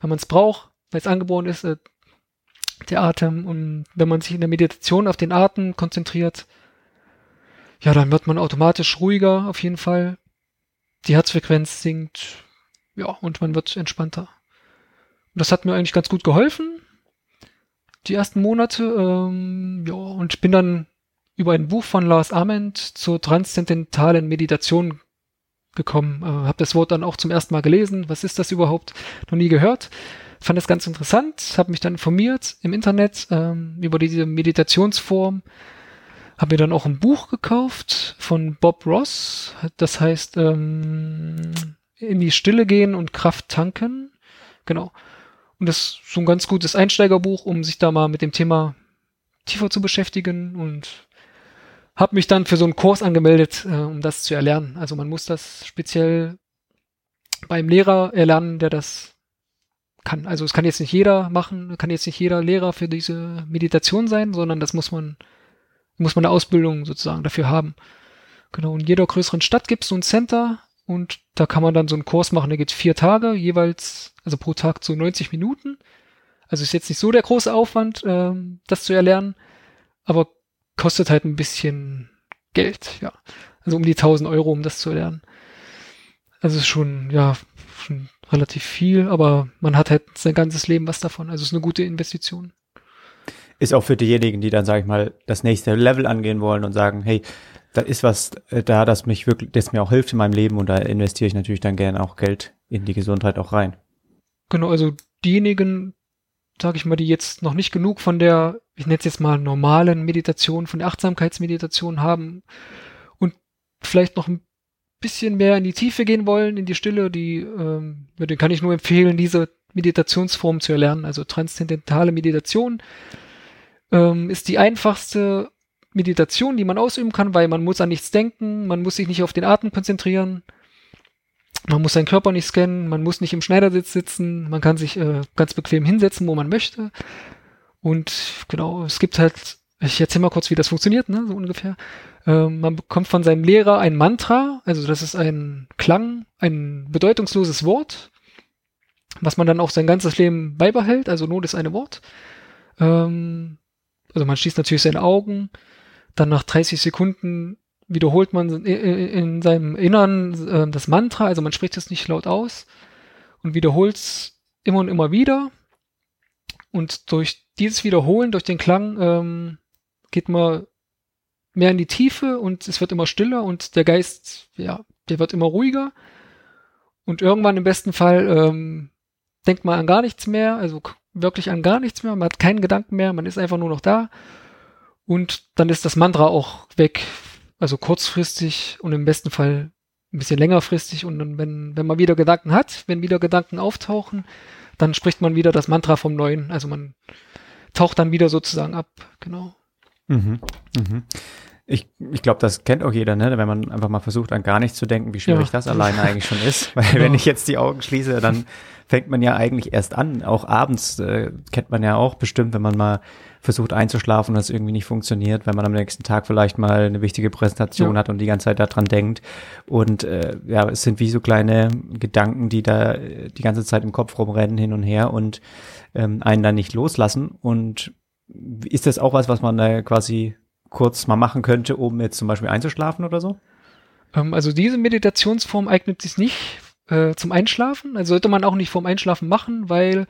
wenn man es braucht, weil es angeboren ist, äh, der Atem. Und wenn man sich in der Meditation auf den Atem konzentriert, ja, dann wird man automatisch ruhiger, auf jeden Fall. Die Herzfrequenz sinkt, ja, und man wird entspannter. Und das hat mir eigentlich ganz gut geholfen. Die ersten Monate, ähm, ja, und bin dann über ein Buch von Lars Ament zur transzendentalen Meditation gekommen. Äh, habe das Wort dann auch zum ersten Mal gelesen. Was ist das überhaupt? Noch nie gehört. Fand das ganz interessant. Habe mich dann informiert im Internet ähm, über diese Meditationsform. Habe mir dann auch ein Buch gekauft von Bob Ross. Das heißt ähm, in die Stille gehen und Kraft tanken. Genau. Und das ist so ein ganz gutes Einsteigerbuch, um sich da mal mit dem Thema tiefer zu beschäftigen und habe mich dann für so einen Kurs angemeldet, äh, um das zu erlernen. Also man muss das speziell beim Lehrer erlernen, der das kann. Also es kann jetzt nicht jeder machen, kann jetzt nicht jeder Lehrer für diese Meditation sein, sondern das muss man, muss man eine Ausbildung sozusagen dafür haben. Genau, in jeder größeren Stadt gibt es so ein Center und da kann man dann so einen Kurs machen, der geht vier Tage, jeweils, also pro Tag zu 90 Minuten. Also ist jetzt nicht so der große Aufwand, äh, das zu erlernen, aber kostet halt ein bisschen Geld, ja. Also um die 1000 Euro, um das zu erlernen. Also ist schon, ja, schon relativ viel, aber man hat halt sein ganzes Leben was davon. Also ist eine gute Investition. Ist auch für diejenigen, die dann, sage ich mal, das nächste Level angehen wollen und sagen, hey, da ist was äh, da, das mich wirklich, das mir auch hilft in meinem Leben und da investiere ich natürlich dann gerne auch Geld in die Gesundheit auch rein. Genau, also diejenigen, sage ich mal, die jetzt noch nicht genug von der ich nenne es jetzt mal normalen Meditation, von der Achtsamkeitsmeditation haben und vielleicht noch ein bisschen mehr in die Tiefe gehen wollen, in die Stille, die, ähm, den kann ich nur empfehlen, diese Meditationsform zu erlernen. Also transzendentale Meditation ähm, ist die einfachste Meditation, die man ausüben kann, weil man muss an nichts denken, man muss sich nicht auf den Atem konzentrieren, man muss seinen Körper nicht scannen, man muss nicht im Schneidersitz sitzen, man kann sich äh, ganz bequem hinsetzen, wo man möchte. Und genau, es gibt halt, ich erzähle mal kurz, wie das funktioniert, ne, so ungefähr. Ähm, man bekommt von seinem Lehrer ein Mantra, also das ist ein Klang, ein bedeutungsloses Wort, was man dann auch sein ganzes Leben beibehält, also nur das eine Wort. Ähm, also man schließt natürlich seine Augen, dann nach 30 Sekunden wiederholt man in seinem Innern äh, das Mantra, also man spricht es nicht laut aus und wiederholt es immer und immer wieder. Und durch dieses Wiederholen, durch den Klang, ähm, geht man mehr in die Tiefe und es wird immer stiller und der Geist, ja, der wird immer ruhiger. Und irgendwann im besten Fall ähm, denkt man an gar nichts mehr, also wirklich an gar nichts mehr, man hat keinen Gedanken mehr, man ist einfach nur noch da und dann ist das Mantra auch weg, also kurzfristig und im besten Fall ein bisschen längerfristig und dann, wenn, wenn man wieder Gedanken hat, wenn wieder Gedanken auftauchen, dann spricht man wieder das Mantra vom Neuen, also man taucht dann wieder sozusagen ab, genau. Mhm. Mhm. Ich, ich glaube, das kennt auch jeder, ne? wenn man einfach mal versucht, an gar nichts zu denken, wie schwierig ja. das alleine eigentlich schon ist. Weil wenn ich jetzt die Augen schließe, dann fängt man ja eigentlich erst an. Auch abends äh, kennt man ja auch bestimmt, wenn man mal versucht einzuschlafen und das irgendwie nicht funktioniert, wenn man am nächsten Tag vielleicht mal eine wichtige Präsentation ja. hat und die ganze Zeit daran denkt. Und äh, ja, es sind wie so kleine Gedanken, die da äh, die ganze Zeit im Kopf rumrennen hin und her und ähm, einen dann nicht loslassen. Und ist das auch was, was man da quasi kurz mal machen könnte, um jetzt zum Beispiel einzuschlafen oder so? Ähm, also diese Meditationsform eignet sich nicht äh, zum Einschlafen. Also sollte man auch nicht vorm Einschlafen machen, weil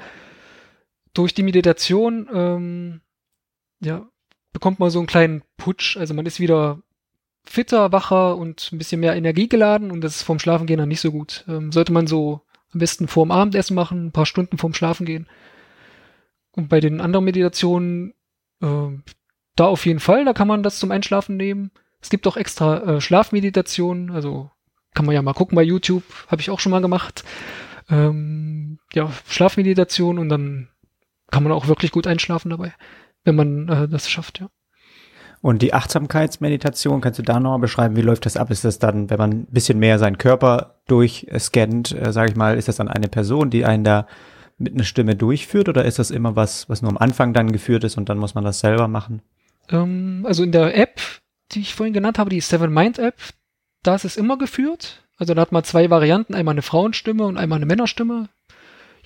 durch die Meditation ähm, ja, bekommt man so einen kleinen Putsch. Also man ist wieder fitter, wacher und ein bisschen mehr Energie geladen und das ist vorm Schlafengehen dann nicht so gut. Ähm, sollte man so am besten vorm Abendessen machen, ein paar Stunden vorm Schlafengehen. Und bei den anderen Meditationen, äh, da auf jeden Fall, da kann man das zum Einschlafen nehmen. Es gibt auch extra äh, Schlafmeditationen, also kann man ja mal gucken bei YouTube, habe ich auch schon mal gemacht. Ähm, ja, Schlafmeditation und dann kann man auch wirklich gut einschlafen dabei, wenn man äh, das schafft, ja. Und die Achtsamkeitsmeditation, kannst du da nochmal beschreiben, wie läuft das ab? Ist das dann, wenn man ein bisschen mehr seinen Körper durchscannt, äh, sage ich mal, ist das dann eine Person, die einen da mit einer Stimme durchführt oder ist das immer was, was nur am Anfang dann geführt ist und dann muss man das selber machen? Ähm, also in der App, die ich vorhin genannt habe, die Seven Mind App, da ist es immer geführt. Also da hat man zwei Varianten, einmal eine Frauenstimme und einmal eine Männerstimme.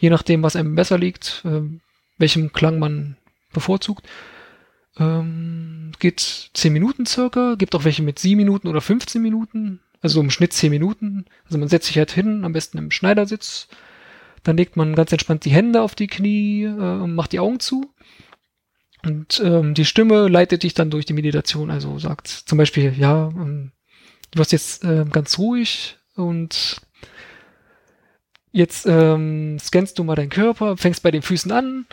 Je nachdem, was einem besser liegt, äh, welchem Klang man bevorzugt. Ähm, geht 10 Minuten circa, gibt auch welche mit 7 Minuten oder 15 Minuten, also im Schnitt 10 Minuten. Also man setzt sich halt hin, am besten im Schneidersitz. Dann legt man ganz entspannt die Hände auf die Knie äh, und macht die Augen zu. Und ähm, die Stimme leitet dich dann durch die Meditation. Also sagt zum Beispiel, ja, ähm, du wirst jetzt äh, ganz ruhig und jetzt ähm, scannst du mal deinen Körper, fängst bei den Füßen an,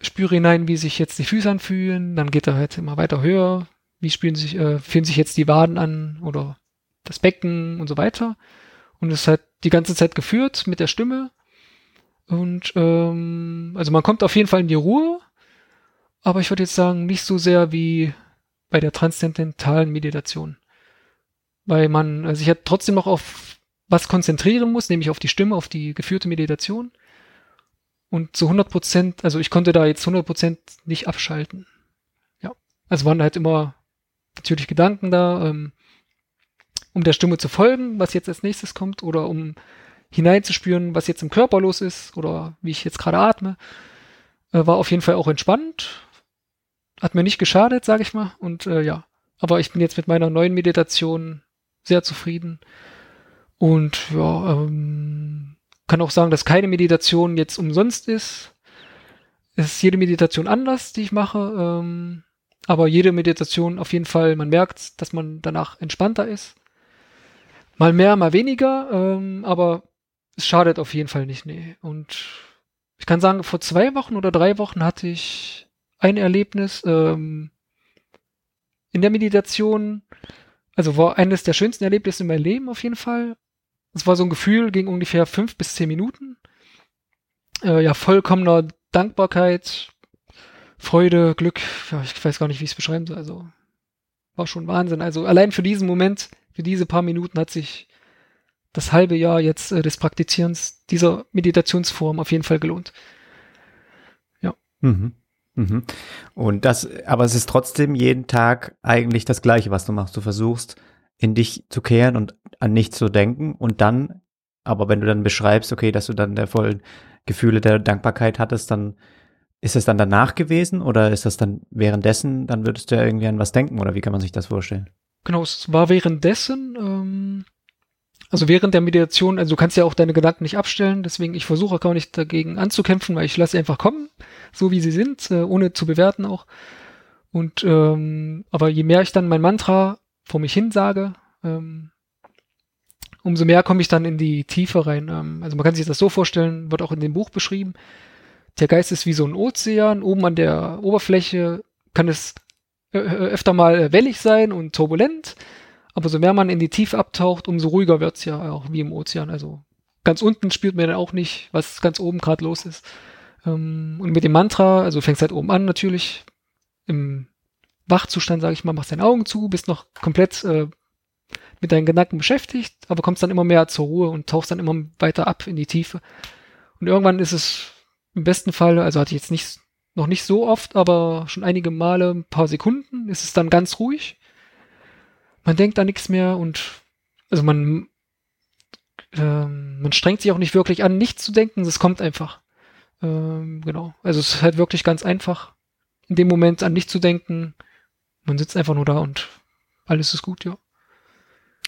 spüre hinein, wie sich jetzt die Füße anfühlen, dann geht er halt immer weiter höher, wie spüren sich, äh, fühlen sich jetzt die Waden an oder das Becken und so weiter. Und es hat die ganze Zeit geführt mit der Stimme. Und ähm, also man kommt auf jeden Fall in die Ruhe, aber ich würde jetzt sagen, nicht so sehr wie bei der transzendentalen Meditation. Weil man sich ja trotzdem noch auf was konzentrieren muss, nämlich auf die Stimme, auf die geführte Meditation. Und zu 100 Prozent, also ich konnte da jetzt 100 Prozent nicht abschalten. Ja, also waren halt immer natürlich Gedanken da, ähm, um der Stimme zu folgen, was jetzt als nächstes kommt, oder um hineinzuspüren, was jetzt im Körper los ist, oder wie ich jetzt gerade atme. Äh, war auf jeden Fall auch entspannt. Hat mir nicht geschadet, sage ich mal. Und äh, ja, aber ich bin jetzt mit meiner neuen Meditation sehr zufrieden. Und ja, ähm, kann auch sagen, dass keine Meditation jetzt umsonst ist. Es ist jede Meditation anders, die ich mache. Ähm, aber jede Meditation auf jeden Fall, man merkt, dass man danach entspannter ist. Mal mehr, mal weniger, ähm, aber es schadet auf jeden Fall nicht, nee. Und ich kann sagen, vor zwei Wochen oder drei Wochen hatte ich ein Erlebnis ähm, in der Meditation, also war eines der schönsten Erlebnisse in meinem Leben auf jeden Fall. Es war so ein Gefühl, ging ungefähr fünf bis zehn Minuten. Äh, ja, vollkommener Dankbarkeit, Freude, Glück. Ja, ich weiß gar nicht, wie ich es beschreiben soll. Also war schon Wahnsinn. Also allein für diesen Moment, für diese paar Minuten hat sich das halbe Jahr jetzt äh, des Praktizierens dieser Meditationsform auf jeden Fall gelohnt. Ja. Mhm. Mhm. Und das, aber es ist trotzdem jeden Tag eigentlich das Gleiche, was du machst. Du versuchst, in dich zu kehren und an nichts zu denken und dann, aber wenn du dann beschreibst, okay, dass du dann der vollen Gefühle der Dankbarkeit hattest, dann ist es dann danach gewesen oder ist das dann währenddessen, dann würdest du ja irgendwie an was denken oder wie kann man sich das vorstellen? Genau, es war währenddessen, ähm, also während der Meditation, also du kannst ja auch deine Gedanken nicht abstellen, deswegen ich versuche gar nicht dagegen anzukämpfen, weil ich lasse sie einfach kommen, so wie sie sind, äh, ohne zu bewerten auch. Und ähm, aber je mehr ich dann mein Mantra vor mich hin sage, ähm, umso mehr komme ich dann in die Tiefe rein. Ähm, also man kann sich das so vorstellen, wird auch in dem Buch beschrieben. der Geist ist wie so ein Ozean. Oben an der Oberfläche kann es äh, öfter mal wellig sein und turbulent. Aber so mehr man in die Tiefe abtaucht, umso ruhiger wird's ja auch wie im Ozean. Also ganz unten spürt man dann auch nicht, was ganz oben gerade los ist. Ähm, und mit dem Mantra, also fängst halt oben an natürlich, im Wachzustand, sage ich mal, machst deine Augen zu, bist noch komplett äh, mit deinen Gedanken beschäftigt, aber kommst dann immer mehr zur Ruhe und tauchst dann immer weiter ab in die Tiefe. Und irgendwann ist es im besten Fall, also hatte ich jetzt nicht, noch nicht so oft, aber schon einige Male, ein paar Sekunden, ist es dann ganz ruhig. Man denkt an nichts mehr und also man, ähm, man strengt sich auch nicht wirklich an, nichts zu denken, es kommt einfach. Ähm, genau. Also es ist halt wirklich ganz einfach, in dem Moment an nichts zu denken. Man sitzt einfach nur da und alles ist gut, ja.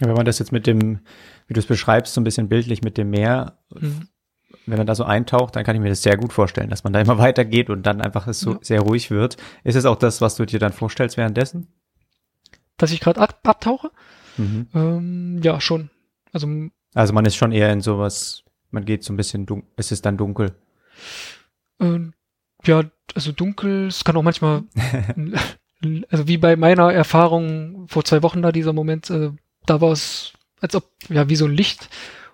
ja wenn man das jetzt mit dem, wie du es beschreibst, so ein bisschen bildlich mit dem Meer, mhm. wenn man da so eintaucht, dann kann ich mir das sehr gut vorstellen, dass man da immer weitergeht und dann einfach es so ja. sehr ruhig wird. Ist es auch das, was du dir dann vorstellst währenddessen? Dass ich gerade ab abtauche? Mhm. Ähm, ja, schon. Also, also man ist schon eher in sowas, man geht so ein bisschen dunkel, es ist dann dunkel. Ähm, ja, also dunkel, es kann auch manchmal, also wie bei meiner Erfahrung vor zwei Wochen da, dieser Moment, äh, da war es, als ob, ja, wie so ein Licht.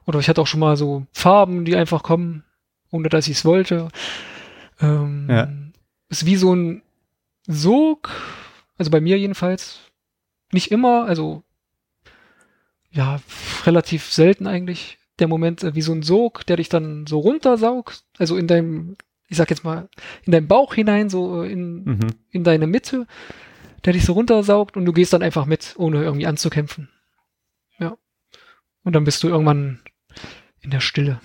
Oder ich hatte auch schon mal so Farben, die einfach kommen, ohne dass ich es wollte. Ähm, ja. Ist wie so ein Sog, also bei mir jedenfalls. Nicht immer, also ja, relativ selten eigentlich der Moment äh, wie so ein Sog, der dich dann so runtersaugt, also in deinem, ich sag jetzt mal, in deinem Bauch hinein, so äh, in, mhm. in deine Mitte, der dich so runtersaugt und du gehst dann einfach mit, ohne irgendwie anzukämpfen. Ja. Und dann bist du irgendwann in der Stille.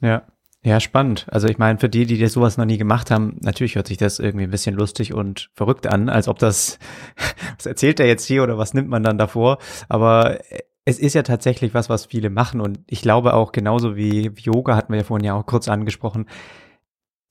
Ja. Ja, spannend. Also ich meine, für die, die das sowas noch nie gemacht haben, natürlich hört sich das irgendwie ein bisschen lustig und verrückt an, als ob das, was erzählt er jetzt hier oder was nimmt man dann davor? Aber es ist ja tatsächlich was, was viele machen und ich glaube auch genauso wie Yoga hatten wir ja vorhin ja auch kurz angesprochen.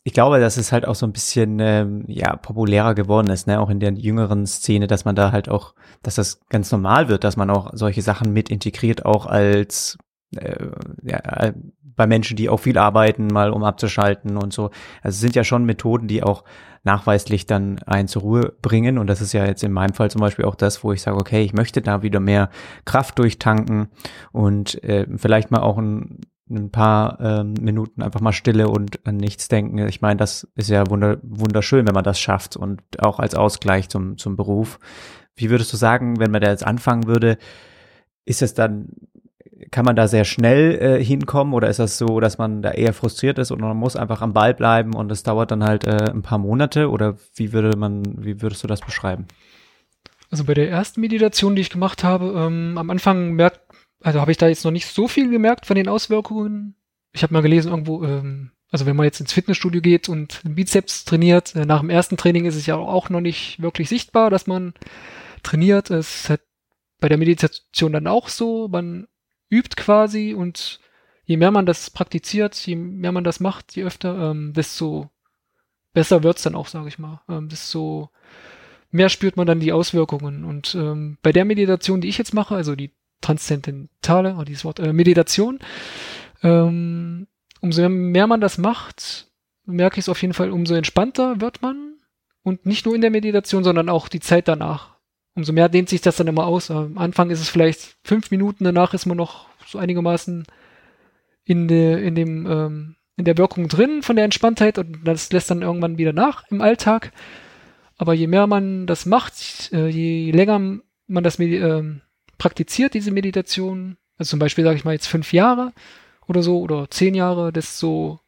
Ich glaube, dass es halt auch so ein bisschen ähm, ja populärer geworden ist, ne, auch in der jüngeren Szene, dass man da halt auch, dass das ganz normal wird, dass man auch solche Sachen mit integriert, auch als äh, ja, bei Menschen, die auch viel arbeiten, mal um abzuschalten und so. Also es sind ja schon Methoden, die auch nachweislich dann einen zur Ruhe bringen. Und das ist ja jetzt in meinem Fall zum Beispiel auch das, wo ich sage, okay, ich möchte da wieder mehr Kraft durchtanken und äh, vielleicht mal auch ein, ein paar ähm, Minuten einfach mal Stille und an nichts denken. Ich meine, das ist ja wunder, wunderschön, wenn man das schafft und auch als Ausgleich zum, zum Beruf. Wie würdest du sagen, wenn man da jetzt anfangen würde, ist es dann kann man da sehr schnell äh, hinkommen oder ist das so, dass man da eher frustriert ist und man muss einfach am Ball bleiben und es dauert dann halt äh, ein paar Monate oder wie würde man, wie würdest du das beschreiben? Also bei der ersten Meditation, die ich gemacht habe, ähm, am Anfang merkt, also habe ich da jetzt noch nicht so viel gemerkt von den Auswirkungen. Ich habe mal gelesen irgendwo, ähm, also wenn man jetzt ins Fitnessstudio geht und Bizeps trainiert, äh, nach dem ersten Training ist es ja auch noch nicht wirklich sichtbar, dass man trainiert. Es ist halt bei der Meditation dann auch so, man übt quasi und je mehr man das praktiziert, je mehr man das macht, je öfter, ähm, desto besser wird's dann auch, sage ich mal. Ähm, desto mehr spürt man dann die Auswirkungen. Und ähm, bei der Meditation, die ich jetzt mache, also die transzendentale, oh, dieses Wort, äh, Meditation, ähm, umso mehr man das macht, merke ich es auf jeden Fall, umso entspannter wird man. Und nicht nur in der Meditation, sondern auch die Zeit danach umso mehr dehnt sich das dann immer aus. Am Anfang ist es vielleicht fünf Minuten, danach ist man noch so einigermaßen in, de, in dem ähm, in der Wirkung drin von der Entspanntheit und das lässt dann irgendwann wieder nach im Alltag. Aber je mehr man das macht, äh, je länger man das äh, praktiziert, diese Meditation, also zum Beispiel sage ich mal jetzt fünf Jahre oder so oder zehn Jahre, desto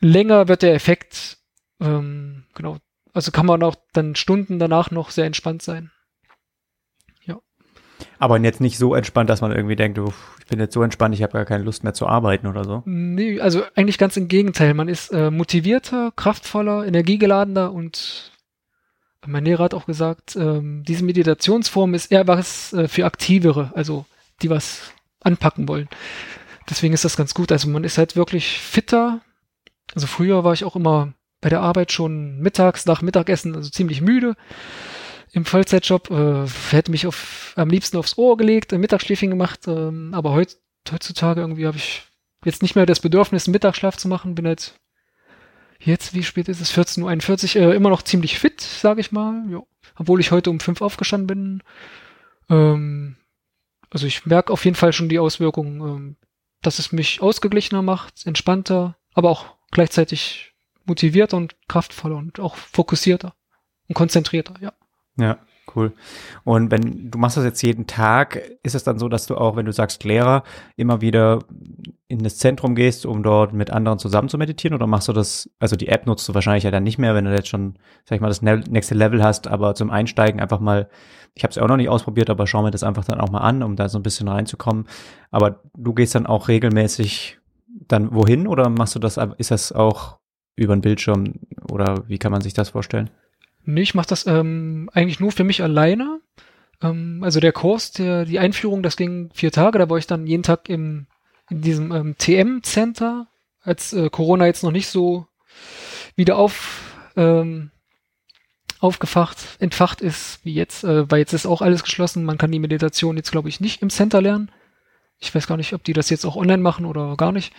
länger wird der Effekt ähm, genau also kann man auch dann Stunden danach noch sehr entspannt sein. Ja. Aber jetzt nicht so entspannt, dass man irgendwie denkt, oh, ich bin jetzt so entspannt, ich habe gar keine Lust mehr zu arbeiten oder so. Nee, also eigentlich ganz im Gegenteil. Man ist äh, motivierter, kraftvoller, energiegeladener und mein Lehrer hat auch gesagt, ähm, diese Meditationsform ist eher was äh, für Aktivere, also die was anpacken wollen. Deswegen ist das ganz gut. Also man ist halt wirklich fitter. Also früher war ich auch immer bei der Arbeit schon mittags nach Mittagessen, also ziemlich müde. Im Vollzeitjob äh, hätte mich auf, am liebsten aufs Ohr gelegt, ein Mittagsschläfchen gemacht, ähm, aber heut, heutzutage irgendwie habe ich jetzt nicht mehr das Bedürfnis, einen Mittagsschlaf zu machen, bin halt jetzt, wie spät ist es? 14.41 Uhr, äh, immer noch ziemlich fit, sage ich mal. Jo. Obwohl ich heute um fünf aufgestanden bin. Ähm, also ich merke auf jeden Fall schon die Auswirkungen, ähm, dass es mich ausgeglichener macht, entspannter, aber auch gleichzeitig motivierter und kraftvoller und auch fokussierter und konzentrierter, ja. Ja, cool. Und wenn du machst das jetzt jeden Tag, ist es dann so, dass du auch, wenn du sagst Lehrer, immer wieder in das Zentrum gehst, um dort mit anderen zusammen zu meditieren? Oder machst du das, also die App nutzt du wahrscheinlich ja dann nicht mehr, wenn du jetzt schon, sag ich mal, das nächste Level hast, aber zum Einsteigen einfach mal, ich habe es ja auch noch nicht ausprobiert, aber schau mir das einfach dann auch mal an, um da so ein bisschen reinzukommen. Aber du gehst dann auch regelmäßig dann wohin oder machst du das, ist das auch über den Bildschirm oder wie kann man sich das vorstellen? Nee, ich mache das ähm, eigentlich nur für mich alleine. Ähm, also der Kurs, der, die Einführung, das ging vier Tage, da war ich dann jeden Tag im, in diesem ähm, TM-Center, als äh, Corona jetzt noch nicht so wieder auf, ähm, aufgefacht, entfacht ist, wie jetzt, äh, weil jetzt ist auch alles geschlossen. Man kann die Meditation jetzt, glaube ich, nicht im Center lernen. Ich weiß gar nicht, ob die das jetzt auch online machen oder gar nicht.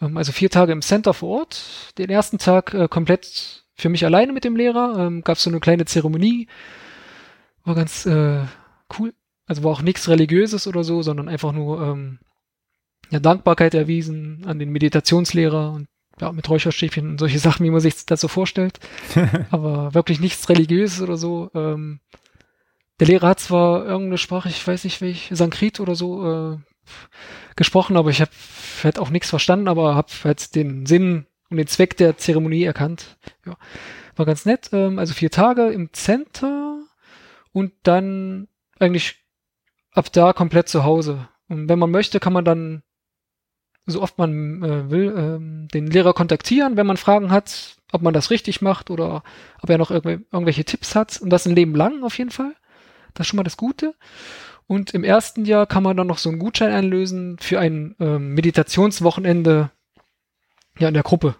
Ähm, also vier Tage im Center vor Ort. Den ersten Tag äh, komplett für mich alleine mit dem Lehrer. Ähm, Gab es so eine kleine Zeremonie. War ganz äh, cool. Also war auch nichts Religiöses oder so, sondern einfach nur ähm, ja, Dankbarkeit erwiesen an den Meditationslehrer und ja, mit Räucherstäbchen und solche Sachen, wie man sich das so vorstellt. Aber wirklich nichts Religiöses oder so. Ähm, der Lehrer hat zwar irgendeine Sprache, ich weiß nicht welche, Sankrit oder so, äh, gesprochen, aber ich habe halt auch nichts verstanden, aber habe halt den Sinn und den Zweck der Zeremonie erkannt. Ja, war ganz nett. Ähm, also vier Tage im Center und dann eigentlich ab da komplett zu Hause. Und wenn man möchte, kann man dann so oft man äh, will, ähm, den Lehrer kontaktieren, wenn man Fragen hat, ob man das richtig macht oder ob er noch irgendw irgendwelche Tipps hat. Und das ein Leben lang auf jeden Fall. Das ist schon mal das Gute. Und im ersten Jahr kann man dann noch so einen Gutschein einlösen für ein ähm, Meditationswochenende ja, in der Gruppe.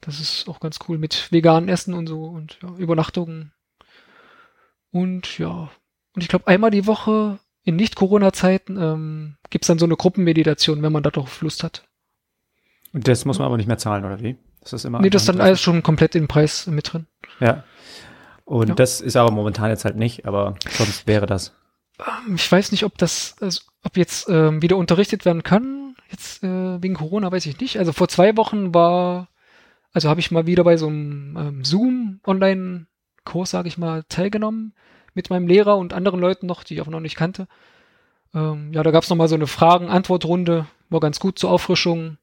Das ist auch ganz cool mit veganen Essen und so und ja, Übernachtungen. Und ja, und ich glaube, einmal die Woche in Nicht-Corona-Zeiten ähm, gibt dann so eine Gruppenmeditation, wenn man darauf Lust hat. Und das muss man aber nicht mehr zahlen, oder wie? Das ist immer. Nee, das ist dann alles schon komplett im Preis mit drin. Ja. Und ja. das ist aber momentan jetzt halt nicht, aber sonst wäre das. Ähm, ich weiß nicht, ob das, also, ob jetzt ähm, wieder unterrichtet werden kann. Jetzt äh, wegen Corona weiß ich nicht. Also vor zwei Wochen war, also habe ich mal wieder bei so einem ähm, Zoom-Online-Kurs, sage ich mal, teilgenommen mit meinem Lehrer und anderen Leuten noch, die ich auch noch nicht kannte. Ähm, ja, da gab es nochmal so eine Fragen-Antwort-Runde, war ganz gut zur Auffrischung.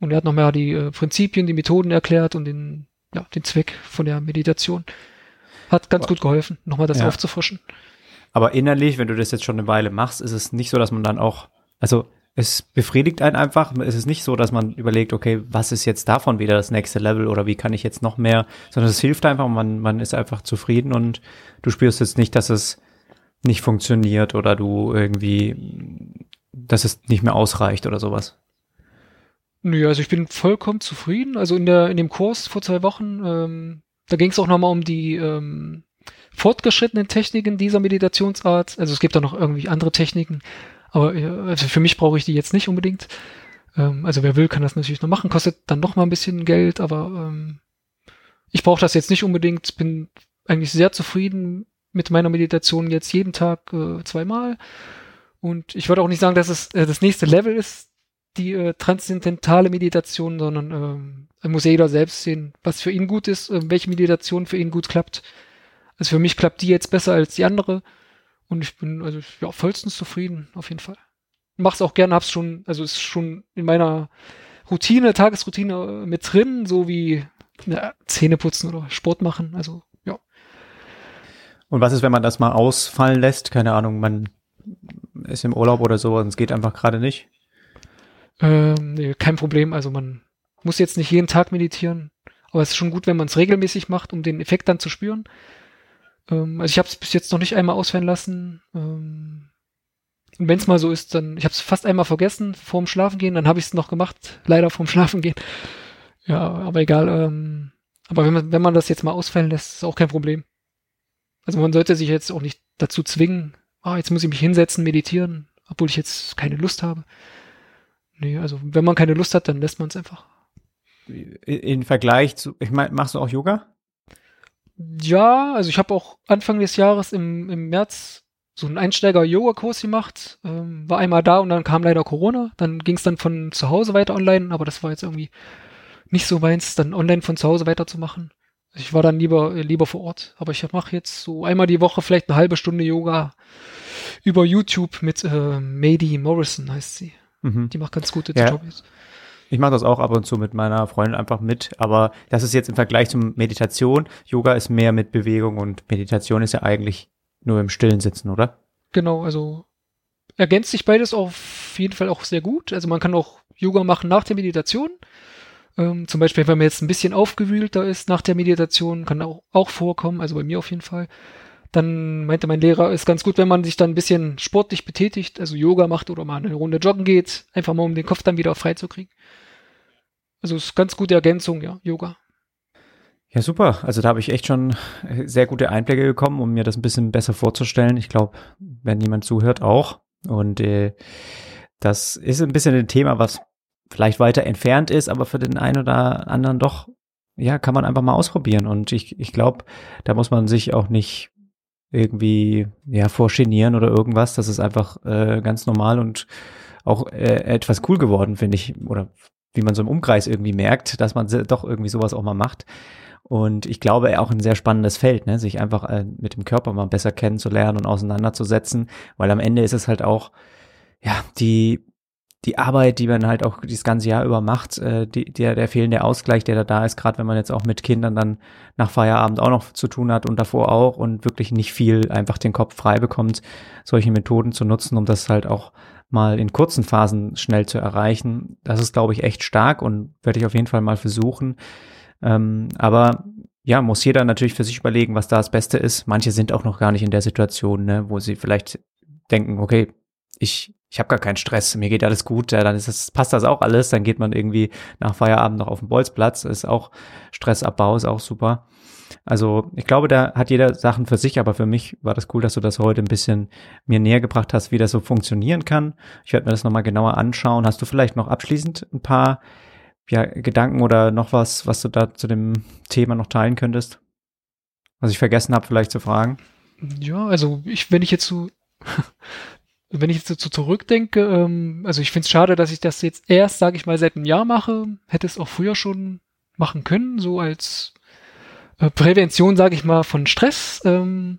Und er hat nochmal die äh, Prinzipien, die Methoden erklärt und den, ja, den Zweck von der Meditation. Hat ganz gut geholfen, nochmal das ja. aufzufrischen. Aber innerlich, wenn du das jetzt schon eine Weile machst, ist es nicht so, dass man dann auch, also es befriedigt einen einfach. Es ist nicht so, dass man überlegt, okay, was ist jetzt davon wieder das nächste Level oder wie kann ich jetzt noch mehr, sondern es hilft einfach, man, man ist einfach zufrieden und du spürst jetzt nicht, dass es nicht funktioniert oder du irgendwie, dass es nicht mehr ausreicht oder sowas. Nö, also ich bin vollkommen zufrieden. Also in der in dem Kurs vor zwei Wochen, ähm, da ging es auch nochmal um die ähm, fortgeschrittenen Techniken dieser Meditationsart. Also es gibt da noch irgendwie andere Techniken, aber also für mich brauche ich die jetzt nicht unbedingt. Ähm, also wer will, kann das natürlich noch machen, kostet dann noch mal ein bisschen Geld, aber ähm, ich brauche das jetzt nicht unbedingt. Bin eigentlich sehr zufrieden mit meiner Meditation jetzt jeden Tag äh, zweimal. Und ich würde auch nicht sagen, dass es äh, das nächste Level ist, die äh, transzendentale Meditation, sondern äh, muss jeder selbst sehen, was für ihn gut ist, äh, welche Meditation für ihn gut klappt. Also für mich klappt die jetzt besser als die andere. Und ich bin also ja vollstens zufrieden, auf jeden Fall. Mach's auch gerne, hab's schon, also ist schon in meiner Routine, Tagesroutine mit drin, so wie ja, Zähne putzen oder Sport machen. Also ja. Und was ist, wenn man das mal ausfallen lässt? Keine Ahnung, man ist im Urlaub oder so und es geht einfach gerade nicht? Ähm, nee, kein Problem. Also man muss jetzt nicht jeden Tag meditieren, aber es ist schon gut, wenn man es regelmäßig macht, um den Effekt dann zu spüren. Ähm, also ich habe es bis jetzt noch nicht einmal ausfallen lassen. Ähm, und wenn es mal so ist, dann, ich habe es fast einmal vergessen vorm Schlafengehen, dann habe ich es noch gemacht, leider vorm Schlafengehen. Ja, aber egal. Ähm, aber wenn man, wenn man das jetzt mal ausfallen lässt, ist auch kein Problem. Also man sollte sich jetzt auch nicht dazu zwingen, ah, jetzt muss ich mich hinsetzen, meditieren, obwohl ich jetzt keine Lust habe. Nee, also wenn man keine Lust hat, dann lässt man es einfach. in Vergleich zu, ich meine, machst du auch Yoga? Ja, also ich habe auch Anfang des Jahres im, im März so einen Einsteiger-Yoga-Kurs gemacht, ähm, war einmal da und dann kam leider Corona. Dann ging es dann von zu Hause weiter online, aber das war jetzt irgendwie nicht so meins, dann online von zu Hause weiterzumachen. Ich war dann lieber, lieber vor Ort. Aber ich mache jetzt so einmal die Woche vielleicht eine halbe Stunde Yoga über YouTube mit äh, Mady Morrison heißt sie. Mhm. Die macht ganz gute ja. Tutorials. Ich mache das auch ab und zu mit meiner Freundin einfach mit, aber das ist jetzt im Vergleich zum Meditation. Yoga ist mehr mit Bewegung und Meditation ist ja eigentlich nur im Stillen sitzen, oder? Genau, also ergänzt sich beides auf jeden Fall auch sehr gut. Also man kann auch Yoga machen nach der Meditation. Ähm, zum Beispiel, wenn man jetzt ein bisschen aufgewühlter ist nach der Meditation, kann auch, auch vorkommen, also bei mir auf jeden Fall. Dann meinte mein Lehrer, ist ganz gut, wenn man sich dann ein bisschen sportlich betätigt, also Yoga macht oder mal eine Runde joggen geht, einfach mal um den Kopf dann wieder frei zu kriegen. Also ist ganz gute Ergänzung, ja, Yoga. Ja, super. Also da habe ich echt schon äh, sehr gute Einblicke bekommen, um mir das ein bisschen besser vorzustellen. Ich glaube, wenn jemand zuhört, auch. Und äh, das ist ein bisschen ein Thema, was vielleicht weiter entfernt ist, aber für den einen oder anderen doch, ja, kann man einfach mal ausprobieren. Und ich, ich glaube, da muss man sich auch nicht irgendwie, ja, vorgenieren oder irgendwas. Das ist einfach äh, ganz normal und auch äh, etwas cool geworden, finde ich. Oder wie man so im Umkreis irgendwie merkt, dass man doch irgendwie sowas auch mal macht. Und ich glaube auch ein sehr spannendes Feld, ne? sich einfach äh, mit dem Körper mal besser kennenzulernen und auseinanderzusetzen, weil am Ende ist es halt auch, ja, die, die Arbeit, die man halt auch dieses ganze Jahr über macht, äh, die, der, der fehlende Ausgleich, der da da ist, gerade wenn man jetzt auch mit Kindern dann nach Feierabend auch noch zu tun hat und davor auch und wirklich nicht viel einfach den Kopf frei bekommt, solche Methoden zu nutzen, um das halt auch mal in kurzen Phasen schnell zu erreichen. Das ist, glaube ich, echt stark und werde ich auf jeden Fall mal versuchen. Ähm, aber ja, muss jeder natürlich für sich überlegen, was da das Beste ist. Manche sind auch noch gar nicht in der Situation, ne, wo sie vielleicht denken, okay, ich, ich habe gar keinen Stress, mir geht alles gut, ja, dann ist das, passt das auch alles, dann geht man irgendwie nach Feierabend noch auf den Bolzplatz, ist auch Stressabbau, ist auch super. Also ich glaube, da hat jeder Sachen für sich, aber für mich war das cool, dass du das heute ein bisschen mir näher gebracht hast, wie das so funktionieren kann. Ich werde mir das nochmal genauer anschauen. Hast du vielleicht noch abschließend ein paar ja, Gedanken oder noch was, was du da zu dem Thema noch teilen könntest? Was ich vergessen habe, vielleicht zu fragen. Ja, also ich, wenn ich jetzt so, wenn ich jetzt so zurückdenke, ähm, also ich finde es schade, dass ich das jetzt erst, sage ich mal, seit einem Jahr mache. Hätte es auch früher schon machen können, so als äh, Prävention, sage ich mal, von Stress. Ähm,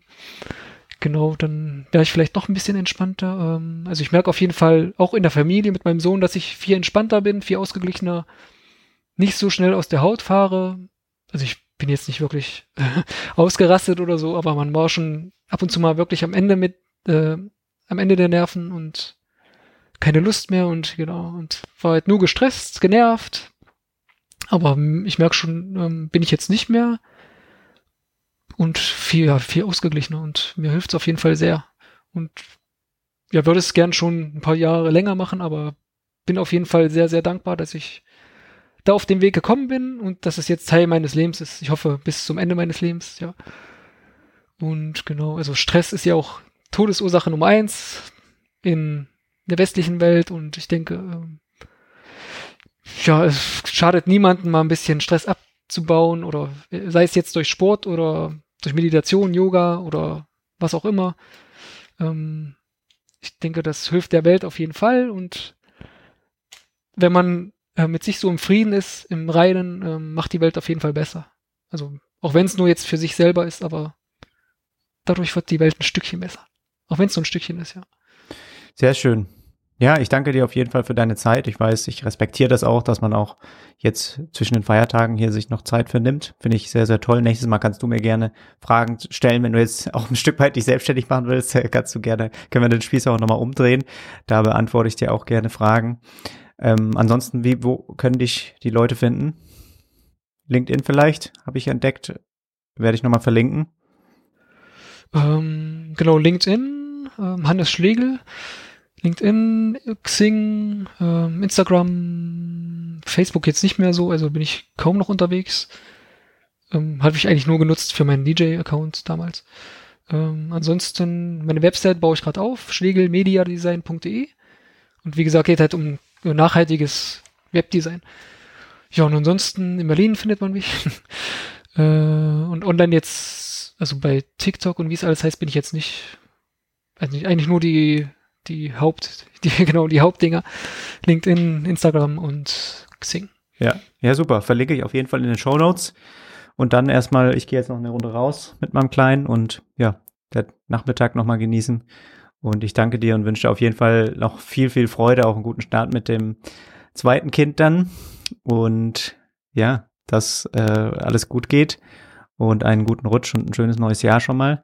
genau, dann wäre ich vielleicht noch ein bisschen entspannter. Ähm, also ich merke auf jeden Fall auch in der Familie mit meinem Sohn, dass ich viel entspannter bin, viel ausgeglichener nicht so schnell aus der Haut fahre. Also ich bin jetzt nicht wirklich ausgerastet oder so, aber man war schon ab und zu mal wirklich am Ende mit, äh, am Ende der Nerven und keine Lust mehr und genau, und war halt nur gestresst, genervt. Aber ich merke schon, ähm, bin ich jetzt nicht mehr und viel, ja, viel ausgeglichener und mir hilft es auf jeden Fall sehr. Und ja, würde es gern schon ein paar Jahre länger machen, aber bin auf jeden Fall sehr, sehr dankbar, dass ich da auf dem Weg gekommen bin und dass es jetzt Teil meines Lebens ist. Ich hoffe, bis zum Ende meines Lebens, ja. Und genau, also Stress ist ja auch Todesursache Nummer eins in der westlichen Welt und ich denke, ähm, ja, es schadet niemandem mal ein bisschen Stress abzubauen oder sei es jetzt durch Sport oder durch Meditation, Yoga oder was auch immer. Ähm, ich denke, das hilft der Welt auf jeden Fall und wenn man äh, mit sich so im Frieden ist, im Reinen, äh, macht die Welt auf jeden Fall besser. Also auch wenn es nur jetzt für sich selber ist, aber dadurch wird die Welt ein Stückchen besser. Auch wenn es so ein Stückchen ist, ja. Sehr schön. Ja, ich danke dir auf jeden Fall für deine Zeit. Ich weiß, ich respektiere das auch, dass man auch jetzt zwischen den Feiertagen hier sich noch Zeit für nimmt. Finde ich sehr, sehr toll. Nächstes Mal kannst du mir gerne Fragen stellen. Wenn du jetzt auch ein Stück weit dich selbstständig machen willst, kannst du gerne, können wir den Spieß auch nochmal umdrehen. Da beantworte ich dir auch gerne Fragen. Ähm, ansonsten, wie, wo können dich die Leute finden? LinkedIn vielleicht, habe ich entdeckt. Werde ich nochmal verlinken. Ähm, genau, LinkedIn, ähm, Hannes Schlegel, LinkedIn, Xing, ähm, Instagram, Facebook jetzt nicht mehr so, also bin ich kaum noch unterwegs. Ähm, Habe ich eigentlich nur genutzt für meinen DJ-Account damals. Ähm, ansonsten, meine Website baue ich gerade auf, schlegelmediadesign.de. Und wie gesagt, geht halt um nachhaltiges Webdesign. Ja, und ansonsten in Berlin findet man mich. äh, und online jetzt, also bei TikTok und wie es alles heißt, bin ich jetzt nicht, weiß nicht, eigentlich nur die, die Haupt, die, genau, die Hauptdinger. LinkedIn, Instagram und Xing. Ja, ja, super. Verlinke ich auf jeden Fall in den Show Notes. Und dann erstmal, ich gehe jetzt noch eine Runde raus mit meinem Kleinen und ja, der Nachmittag nochmal genießen. Und ich danke dir und wünsche auf jeden Fall noch viel, viel Freude, auch einen guten Start mit dem zweiten Kind dann. Und ja, dass äh, alles gut geht und einen guten Rutsch und ein schönes neues Jahr schon mal.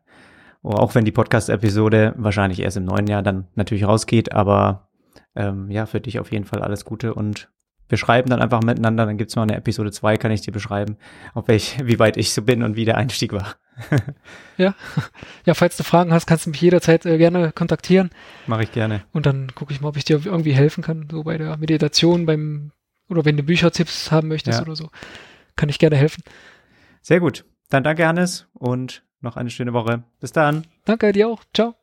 Auch wenn die Podcast-Episode wahrscheinlich erst im neuen Jahr dann natürlich rausgeht, aber ähm, ja, für dich auf jeden Fall alles Gute und wir schreiben dann einfach miteinander, dann gibt's noch eine Episode 2, kann ich dir beschreiben, auf welch, wie weit ich so bin und wie der Einstieg war. ja. Ja, falls du Fragen hast, kannst du mich jederzeit äh, gerne kontaktieren. Mache ich gerne. Und dann gucke ich mal, ob ich dir irgendwie helfen kann, so bei der Meditation, beim, oder wenn du Büchertipps haben möchtest ja. oder so, kann ich gerne helfen. Sehr gut. Dann danke, Hannes, und noch eine schöne Woche. Bis dann. Danke dir auch. Ciao.